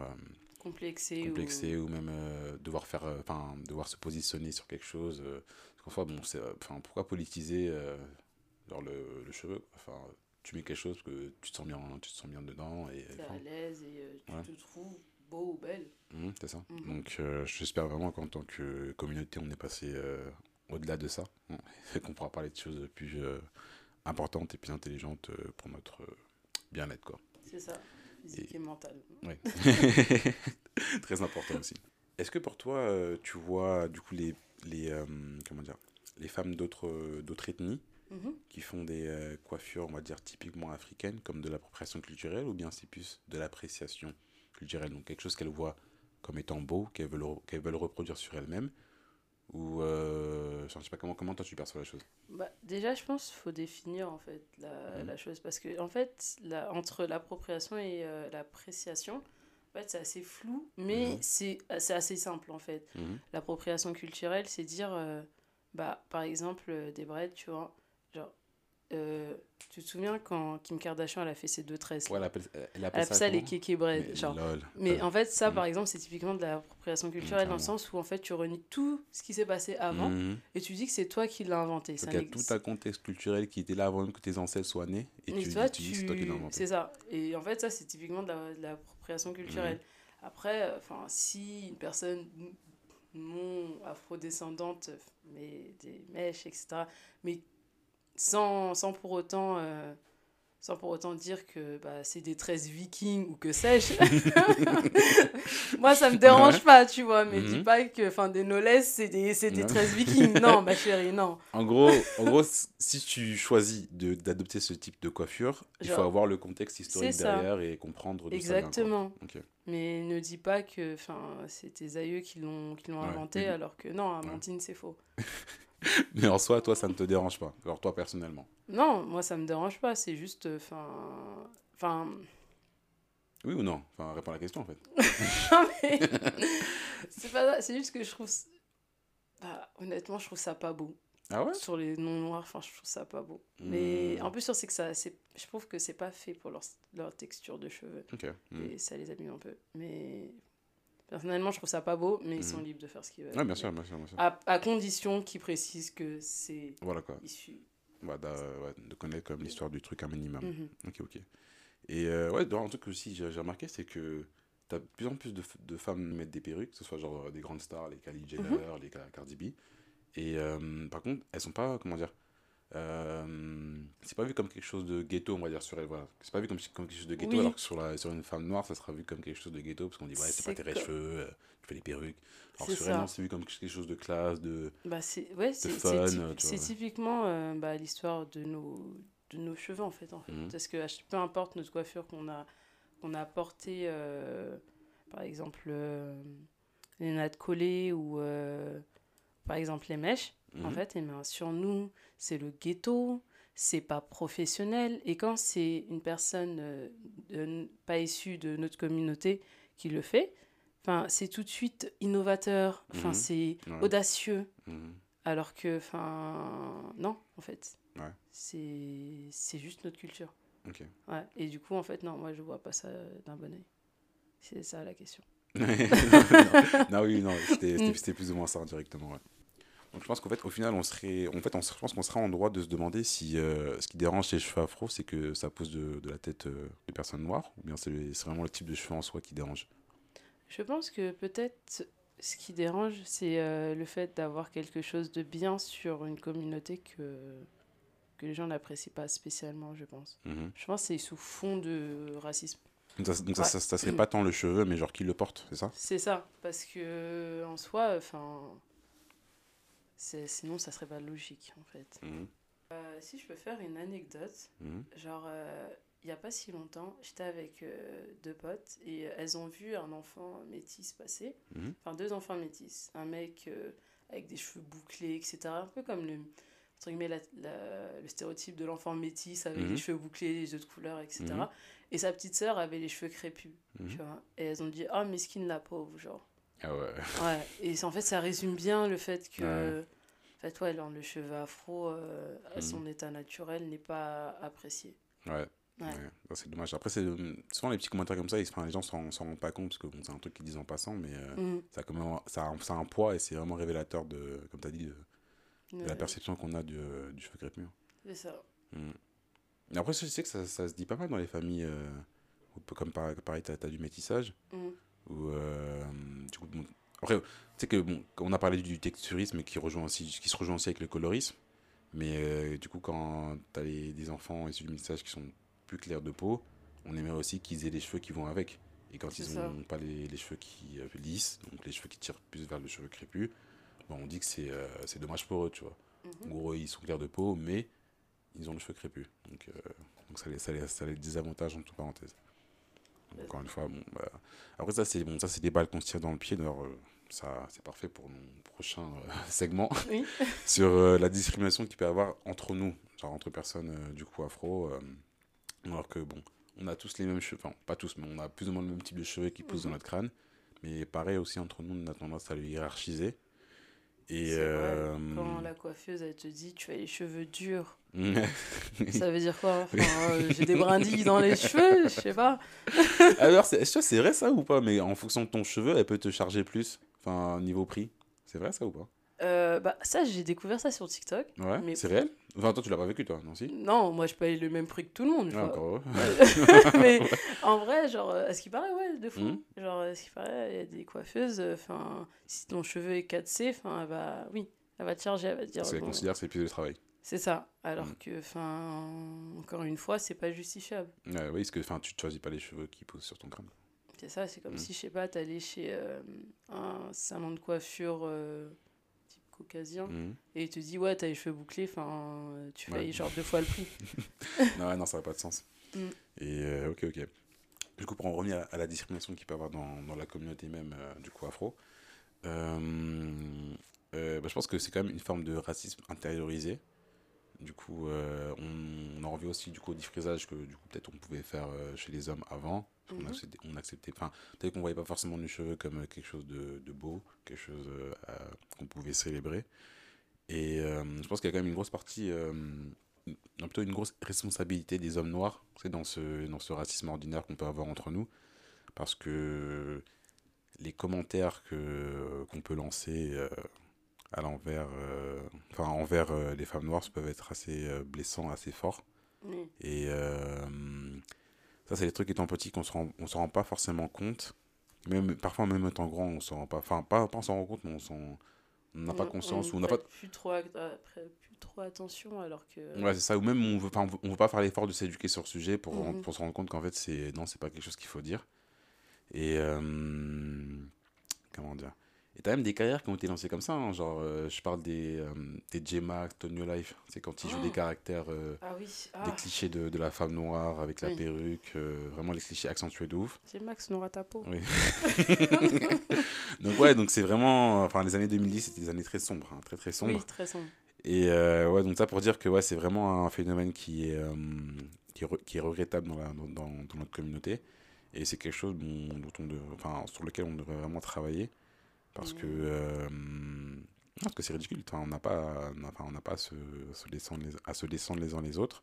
Complexé. complexé ou, même euh, devoir faire, enfin, devoir se positionner sur quelque chose. Fait, bon, c'est, euh, enfin, pourquoi politiser euh, genre le, le cheveu. Enfin, tu mets quelque chose parce que tu te sens bien, tu te sens bien dedans et T'es enfin, à l'aise et euh, tu Ouais. te trouves beau ou belle. Mhm, c'est ça. Mhm. Donc euh, j'espère vraiment qu'en tant que communauté, on est passé euh, au-delà de ça. Bon, et qu'on pourra parler de choses plus euh, importantes et plus intelligentes pour notre bien-être. quoi. C'est ça, physique et, mental. Ouais. Très important aussi. Est-ce que pour toi, tu vois du coup les, les, euh, comment dire, les femmes d'autres euh, d'autres ethnies Mhm. qui font des euh, coiffures, on va dire, typiquement africaines, comme de l'appropriation culturelle, ou bien c'est plus de l'appréciation culturelle, donc quelque chose qu'elles voient comme étant beau, qu'elles veulent, qu'elles veulent reproduire sur elles-mêmes, ou euh, je sais pas comment, comment toi tu perçois la chose? Bah, déjà, je pense qu'il faut définir en fait la, Mhm. la chose parce que en fait, la, entre l'appropriation et euh, l'appréciation, en fait, c'est assez flou, mais Mhm. c'est assez simple en fait. Mhm. L'appropriation culturelle, c'est dire, euh, bah, par exemple, euh, des braids, tu vois, genre, euh, tu te souviens quand Kim Kardashian elle a fait ses deux tresses Ouais, elle appelle, elle Elle appelle ça les kéké braids, Mais genre. lol. Mais Euh, en fait, ça, par exemple, c'est typiquement de l'appropriation culturelle dans le sens où en fait, tu renies tout ce qui s'est passé avant mhm. et tu dis que c'est toi qui l'as inventé. Donc Ça il y a tout un contexte culturel qui était là avant que tes ancêtres soient nés, et Mais tu, toi, tu dis c'est toi qui l'as inventé. C'est ça. Et en fait, ça, c'est typiquement de la- l'appropriation culturelle. Mhm. Après, enfin, si une personne non afrodescendante met des mèches, etc., mais sans, sans pour autant... euh, sans pour autant dire que bah, c'est des tresses vikings ou que sais-je. Moi, ça me dérange Ouais. pas, tu vois. Mais dis Mhm. pas que des nolles, c'est des, tresses vikings. Non, ma chérie, non. En gros, en gros, si tu choisis de- d'adopter ce type de coiffure, il faut avoir le contexte historique derrière et comprendre d'où ça vient, quoi. Exactement. Mais ne dis pas que c'est tes aïeux qui l'ont Ouais, inventé, alors que non, Amandine, c'est faux. Mais en soi, toi, ça ne te dérange pas. Alors toi, personnellement. Non, moi, ça me dérange pas. C'est juste. Enfin. Enfin. Oui ou non? Enfin, réponds à la question, en fait. non, mais. c'est pas ça. C'est juste que je trouve. Bah, honnêtement, je trouve ça pas beau. Ah ouais? Sur les non noirs, enfin, je trouve ça pas beau. Mais Hmm. en plus, c'est que ça. c'est- Je trouve que c'est pas fait pour leur, leur texture de cheveux. Ok. Hmm. Et ça les abîme un peu. Mais. Personnellement, je trouve ça pas beau, mais ils sont Mhm. libres de faire ce qu'ils veulent. Ouais, bien sûr, bien sûr, bien sûr. À, à condition qu'ils précisent que c'est Voilà quoi. issu. Bah, d'a- ouais, de connaître comme l'histoire du truc un minimum. Mhm. Ok, ok. Et euh, ouais, dans un truc aussi, j'ai remarqué, c'est que t'as de plus en plus de, de femmes mettre des perruques, que ce soit genre euh, des grandes stars, les Kylie Jenner, Mhm. les Ca- Cardi B. Et euh, par contre, elles sont pas, comment dire, euh, c'est pas vu comme quelque chose de ghetto, on va dire, sur elles. Voilà. C'est pas vu comme, comme quelque chose de ghetto, Oui. alors que sur, la, sur une femme noire, ça sera vu comme quelque chose de ghetto, parce qu'on dit, ouais, c'est pas tes cheveux, euh, tu fais des perruques. Alors sur elle, ça. non, c'est vu comme quelque chose de classe, de. Bah c'est ouais, c'est fun, c'est euh, c'est typiquement euh, bah, l'histoire de nos de nos cheveux en fait en fait Mhm. parce que peu importe notre coiffure qu'on a qu'on a portée par exemple les nattes collées ou par exemple les mèches en Mhm. fait et ben, sur nous c'est le ghetto c'est pas professionnel et quand c'est une personne euh, de- pas issue de notre communauté qui le fait enfin c'est tout de suite innovateur enfin Mhm. c'est Ouais. audacieux Mhm. alors que enfin non en fait Ouais. c'est c'est juste notre culture Ok. ouais et du coup en fait non moi je vois pas ça d'un bon oeil c'est ça la question non, oui, non, c'était Mm. c'était- plus ou moins ça directement. Ouais. Donc je pense qu'en fait, au final, on serait, en fait, on, je pense qu'on sera en droit de se demander si euh, ce qui dérange les cheveux afro, c'est que ça pose de, de la tête euh, des personnes noires, ou bien c'est vraiment le type de cheveux en soi qui dérange? je pense que peut-être ce qui dérange c'est euh, le fait d'avoir quelque chose de bien sur une communauté que que les gens n'apprécient pas spécialement je pense Mhm. je pense que c'est sous fond de racisme ça, donc ça, Ouais. ça, ça serait pas tant le cheveu, mais genre qui le porte, c'est ça? C'est ça parce que en soi enfin sinon ça serait pas logique en fait Mhm. Euh, si je peux faire une anecdote Mhm. Genre, euh, il n'y a pas si longtemps, j'étais avec euh, deux potes et elles ont vu un enfant métis passer. Mhm. Enfin, deux enfants métis. Un mec euh, avec des cheveux bouclés, etc. Un peu comme le, entre guillemets, la- la- le stéréotype de l'enfant métis avec Mhm. les cheveux bouclés, les yeux de couleur, etc. Mhm. Et sa petite sœur avait les cheveux crépus, Mhm. tu vois. Et elles ont dit, oh, mesquine la pauvre, genre. Ah ouais. Ouais, et en fait, ça résume bien le fait que. Ouais. En fait, ouais, le cheveu afro, euh, à son état naturel, n'est pas apprécié. Ouais. Ouais. C'est dommage. Après, c'est souvent les petits commentaires comme ça, ils, enfin, les gens s'en s'en rendent pas compte parce que bon, c'est un truc qu'ils disent en passant, mais euh, ça, a quand même- ça, a, ça a un poids et c'est vraiment révélateur de, comme tu as dit, de, de la perception qu'on a du, du cheveu crépus. C'est ça. Mm. Après, je sais que ça, ça se dit pas mal dans les familles, euh, comme par, pareil, tu as, du métissage, Mhm. Ou, euh, du coup, bon, après, tu sais que bon, on a parlé du texturisme qui, rejoint aussi, qui se rejoint aussi avec le colorisme. Mais euh, du coup, quand tu as des enfants issus du message qui sont plus clairs de peau, on aimerait aussi qu'ils aient les cheveux qui vont avec. Et quand ils n'ont pas les, les cheveux qui euh, lissent, donc les cheveux qui tirent plus vers le cheveu crépus, bon, on dit que c'est euh, dommage pour eux, tu vois. En Mhm. gros, ils sont clairs de peau, mais ils ont le cheveu crépus. Donc, euh, donc ça, les, ça, les, ça les désavantage entre parenthèses. Donc, encore une fois, bon, bah, après ça, c'est bon, ça, des balles qu'on se tire dans le pied. D'ailleurs, euh, ça, c'est parfait pour mon prochain euh, segment Oui. sur euh, la discrimination qu'il peut y avoir entre nous, genre entre personnes euh, du coup afro. alors que bon, on a tous les mêmes cheveux, enfin pas tous, mais on a plus ou moins le même type de cheveux qui poussent dans Mhm. notre crâne. Mais pareil aussi entre nous, on a tendance à le hiérarchiser. Et vrai, euh, Quand la coiffeuse, elle te dit tu as les cheveux durs, ça veut dire quoi Enfin, euh, J'ai des brindilles dans les cheveux, je sais pas. Alors, c'est est-ce que c'est vrai ça ou pas? Mais en fonction de ton cheveu, elle peut te charger plus, enfin niveau prix. C'est vrai ça ou pas? Euh, bah, ça, j'ai découvert ça sur TikTok. Ouais, Mais- c'est réel Enfin, toi, tu l'as pas vécu, toi, non si Non, moi, je paye le même prix que tout le monde. Ah, encore mais en vrai, genre, euh, à ce qui paraît, ouais, de fou. Mhm. Genre, à ce qui paraît, il y a des coiffeuses, enfin, si ton cheveu est 4C, enfin, elle va, oui, elle va te charger, elle va te dire. Parce qu'elle bon, considère que c'est plus de travail. c'est ça. Alors Mhm. que, enfin, encore une fois, c'est pas justifiable. Ouais, oui, parce que enfin, tu ne choisis pas les cheveux qui poussent sur ton crâne. C'est ça, c'est comme Mhm. si, je sais pas, t'allais chez euh, un salon de coiffure euh, caucasien Mhm. et il te dit, ouais, t'as les cheveux bouclés, enfin, tu Ouais. payes genre deux fois le prix. non, ouais, non, ça n'a pas de sens. Mm. Et euh, ok, ok. Du coup, pour en revenir à, à la discrimination qu'il peut y avoir dans, dans la communauté même, euh, du coup, afro, euh, bah, je pense que c'est quand même une forme de racisme intériorisé. Du coup, euh, on, on en revient aussi du coup, au défrisage que du coup, peut-être on pouvait faire euh, chez les hommes avant. Mhm. acceptait, on acceptait, enfin, peut-être qu'on voyait pas forcément les cheveux comme euh, quelque chose de, de beau, quelque chose euh, qu'on pouvait célébrer. Et je pense qu'il y a quand même une grosse partie, non, plutôt une grosse responsabilité des hommes noirs c'est dans ce, dans ce racisme ordinaire qu'on peut avoir entre nous. Parce que les commentaires que, qu'on peut lancer à l'envers, euh, enfin, envers euh, les femmes noires peuvent être assez euh, blessants, assez forts. Oui. Et ça, c'est des trucs étant petit qu'on se rend, on se rend pas forcément compte. Même, parfois, même étant grand, on s'en rend pas. Enfin, pas, pas on s'en rend compte, mais on n'a pas On- conscience. on ou on n'a pas. plus trop, après, plus trop attention alors que. Ouais, c'est ça. Ou même, on veut, enfin, on veut, pas faire l'effort de s'éduquer sur le sujet pour, Mhm. pour se rendre compte qu'en fait, c'est non, c'est pas quelque chose qu'il faut dire. Et. comment dire? Et t'as même des carrières qui ont été lancées comme ça. hein, genre, euh, je parle des, euh, des J-Max, Tonyo Life. C'est quand ils jouent Oh. des caractères. euh, Ah oui, ah, des clichés de, de la femme noire avec la Oui. perruque, euh, vraiment les clichés accentués de ouf. c'est Max Nora Tapo. Oui. donc ouais, donc c'est vraiment, enfin les années 2010 c'était des années très sombres, hein, très très sombres. Oui, très sombre. Et ouais, donc ça pour dire que ouais, c'est vraiment un phénomène qui est, qui est, re- qui est regrettable dans, la, dans, dans- dans notre communauté. Et c'est quelque chose dont, dont on de- enfin, sur lequel on devrait vraiment travailler. Parce que, euh, non, parce que c'est ridicule. On n'a pas, enfin, on n'a pas à se, se descendre les, à se descendre les uns les autres.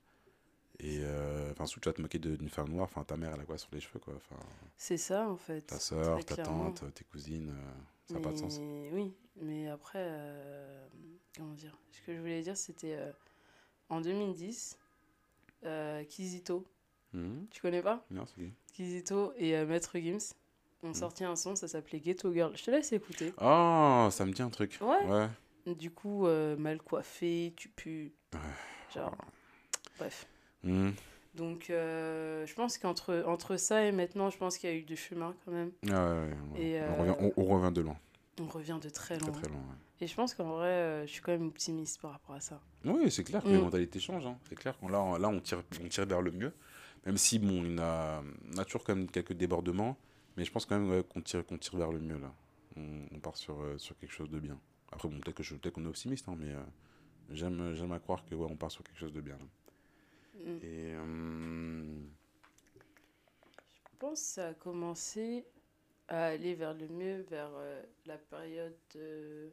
Et euh, enfin, surtout, tu vas te moquer d'une femme noire. Enfin, ta mère, elle a quoi sur les cheveux, quoi? Enfin, C'est ça en fait. ta soeur, ta clairement. tante, tes cousines, euh, ça n'a pas de sens. Oui, mais après, euh, comment dire? Ce que je voulais dire, c'était euh, en 2010, euh, Kizito, Mhm. tu connais pas? Non, c'est Kizito et euh, Maître Gims ont Mhm. sorti un son, ça s'appelait Ghetto Girl. Je te laisse écouter. Oh, ça me dit un truc. Ouais. Du coup, euh, mal coiffé, tu pues. Ouais. Genre, bref. Mhm. Donc, euh, je pense qu'entre entre ça et maintenant, je pense qu'il y a eu du chemin quand même. Ah ouais, ouais. Et, on, euh, revient, on, on revient de loin, On revient de très très loin. très loin. ouais. Et je pense qu'en vrai, je suis quand même optimiste par rapport à ça. Oui, c'est clair que Mm. les mentalités changent. hein. C'est clair qu'on là, on- là on, tire, on tire vers le mieux. Même si, bon, il y en a, on a toujours quand même quelques débordements. Mais je pense quand même ouais, qu'on tire, qu'on tire vers le mieux, là. On, on part sur, euh, sur quelque chose de bien. Après, bon, peut-être que je- peut-être qu'on est optimiste, hein, mais euh, j'aime, j'aime à croire que ouais, on part sur quelque chose de bien. là. Mm. Et... euh, Je pense que ça a commencé à aller vers le mieux, vers la période de...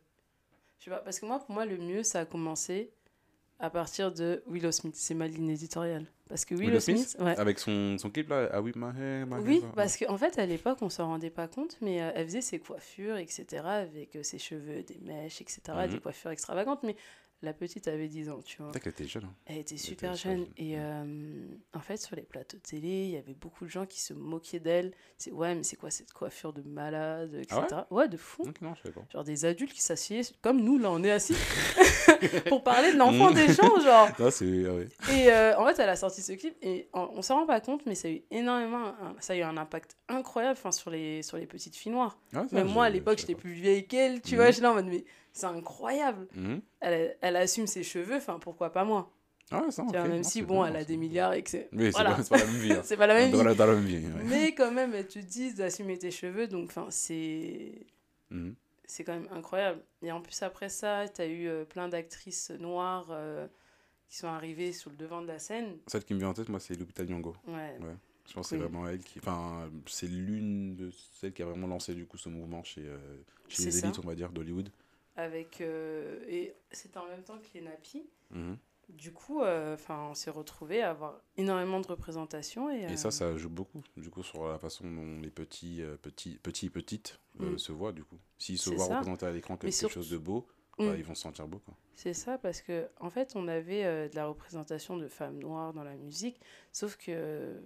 Je sais pas, parce que moi, pour moi, le mieux, ça a commencé à partir de Willow Smith. C'est ma ligne éditoriale. Parce que Willow, Willow Smith, Smith ouais. Avec son, son clip, là, Ah oui, hair, my Oui, parce qu'en fait, à l'époque, on s'en rendait pas compte, mais euh, elle faisait ses coiffures, etc., avec euh, ses cheveux, des mèches, etc., Mhm. des coiffures extravagantes. Mais la petite avait 10 ans, tu vois. Peut-être qu'elle était jeune. hein. Elle était super jeune. jeune. Et euh, en fait, sur les plateaux de télé, il y avait beaucoup de gens qui se moquaient d'elle. C'est ouais, mais c'est quoi cette coiffure de malade, etc. Ah ouais, de fou. Non, je pas. Genre des adultes qui s'assiedent comme nous, là, on est assis, pour parler de l'enfant des gens, genre. C'est. Ah, ouais. Et euh, en fait, elle a sorti ce clip et on, on s'en rend pas compte, mais ça a eu énormément, un- ça a eu un impact incroyable enfin, sur, les, sur les petites filles noires. Ah, ça, Même moi, à l'époque, j'étais plus vieille qu'elle, tu Mhm. vois, je suis là en mode, mais c'est incroyable. Mhm. Elle, elle assume ses cheveux, enfin, pourquoi pas moi Ah, ça, vois, Même Non, si, bon, bien, elle a des milliards et que c'est. Oui, voilà. pas, c'est pas la même vie. hein. c'est pas la même vie. la, dans la même vie. ouais. Mais quand même, elles te disent d'assumer tes cheveux, donc enfin, c'est Mhm. c'est quand même incroyable. Et en plus, après ça, tu as eu euh, plein d'actrices noires euh, qui sont arrivées sur le devant de la scène. Celle qui me vient en tête, moi, c'est Lupita Nyong'o. Ouais, Je pense que c'est vraiment elle qui. Enfin, c'est l'une de celles qui a vraiment lancé du coup ce mouvement chez, euh, chez les ça. élites, on va dire, d'Hollywood. Avec. euh, et c'était en même temps que les nappies. Mhm. Du coup, euh, enfin, on s'est retrouvés à avoir énormément de représentation. Et, Et euh, ça, ça joue beaucoup, du coup, sur la façon dont les petits, petits, petits et petites Mm. se voient, du coup. S'ils se voient ça. représenter à l'écran quelque surtout- chose de beau, Mm. bah, ils vont se sentir beau, quoi. C'est ça, parce que en fait, on avait de la représentation de femmes noires dans la musique, sauf que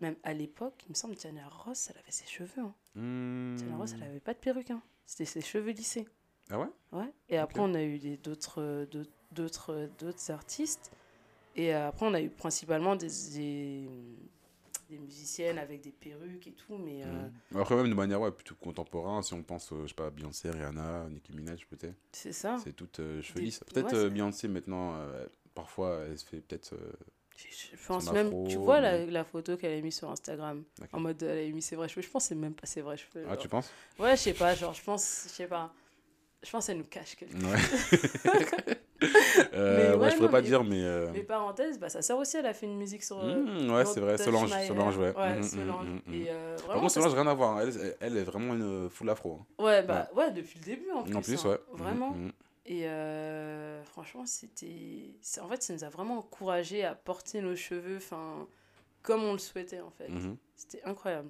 même à l'époque, il me semble, Diana Ross, elle avait ses cheveux. Hein. Diana Ross, elle avait pas de perruque. hein. C'était ses cheveux lissés. Ah ouais? Ouais. Et après, on a eu d'autres euh, d'autres- artistes. Et euh, après, on a eu principalement des, des, des musiciennes avec des perruques et tout. Mais euh, Mhm. Après, même de manière ouais, plutôt contemporain, si on pense, euh, je sais pas, Beyoncé, Rihanna, Nicki Minaj, peut-être. c'est ça. C'est toute euh, cheveux Des- lisses. Peut-être ouais, Beyoncé, maintenant, parfois, elle se fait peut-être. Je, je pense même. afro, Tu vois la, mais- la photo qu'elle a mise sur Instagram. En mode, elle a mis ses vrais cheveux. Je pense que c'est même pas ses vrais cheveux. Ah, genre. tu penses? Ouais, je sais pas. Genre, je pense. Je sais pas. Je pense qu'elle nous cache quelque chose. Ouais. Euh, ouais, ouais, je pourrais non, pas mais- dire, mais. euh, Mais parenthèse, bah, sa sœur aussi, elle a fait une musique sur. euh, mmh, ouais, c'est vrai, Solange, Solange, ouais. Mhm, mhm, Solange. mhm. Et euh, Par vraiment, contre, ça Solange, rien à voir. Elle, elle est vraiment une full afro. hein. Ouais, bah ouais, depuis le début en plus. En plus, hein. ouais. Vraiment. Et euh, franchement, c'était. En fait, ça nous a vraiment encouragé à porter nos cheveux enfin, comme on le souhaitait en fait. C'était incroyable.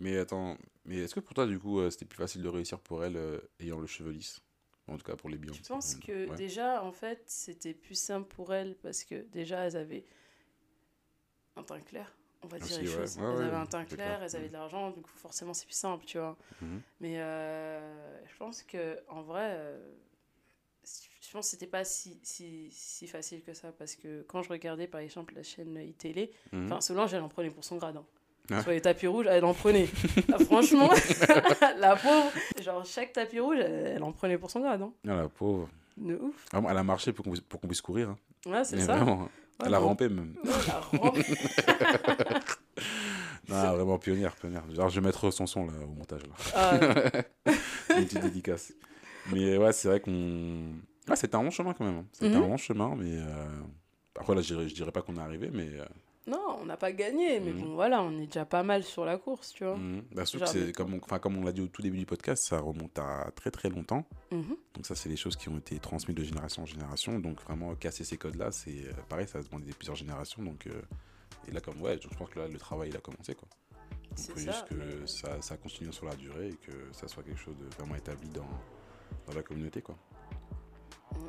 Mais attends, mais est-ce que pour toi, du coup, euh, c'était plus facile de réussir pour elle euh, ayant le cheveu lisse? En tout cas, pour les Beyoncé. Je pense que. Ouais. déjà, en fait, c'était plus simple pour elles parce que déjà, elles avaient un teint clair. On va dire Aussi, les ouais. choses. Ouais, elles avaient un teint clair, clair. elles avaient de l'argent, coup, forcément, c'est plus simple, tu vois. Mhm. Mais euh, je pense que en vrai, euh, je pense que c'était pas si, si, si facile que ça parce que quand je regardais par exemple la chaîne iTélé, Mhm. enfin Solange elle en prenait pour son grade. hein. Ah. Sur les tapis rouges, elle en prenait. Ah, franchement, la pauvre, genre chaque tapis rouge, elle, elle en prenait pour son grade. hein. Ah, la pauvre. De ouf. Vraiment, elle a marché pour qu'on puisse, courir. hein. Ouais, c'est ça. vraiment. hein. Ouais, elle a bon. rampé même. Ouais, rampe. Non, vraiment pionnière, pionnière. Genre, je vais mettre son son là au montage. Là. Ah, ouais. Une petite dédicace. Mais ouais, c'est vrai qu'on. Ouais, c'était un long chemin quand même. hein. C'était Mhm. un long chemin, mais. euh, Après, là, je dirais, je dirais pas qu'on est arrivé, mais. euh, non, on n'a pas gagné, mais Mhm. bon, voilà, on est déjà pas mal sur la course, tu vois. mhm. Bah, surtout que Genre, c'est comme on, comme on l'a dit au tout début du podcast, ça remonte à très très longtemps. Mhm. Donc, ça, c'est les choses qui ont été transmises de génération en génération. Donc, vraiment, casser ces codes-là, c'est euh, pareil, ça se demander plusieurs générations. Donc, euh, et là, comme ouais, je pense que là, le travail, il a commencé, quoi. Il faut juste que mais- ça, ça continue sur la durée et que ça soit quelque chose de vraiment établi dans, dans la communauté, quoi. Mhm.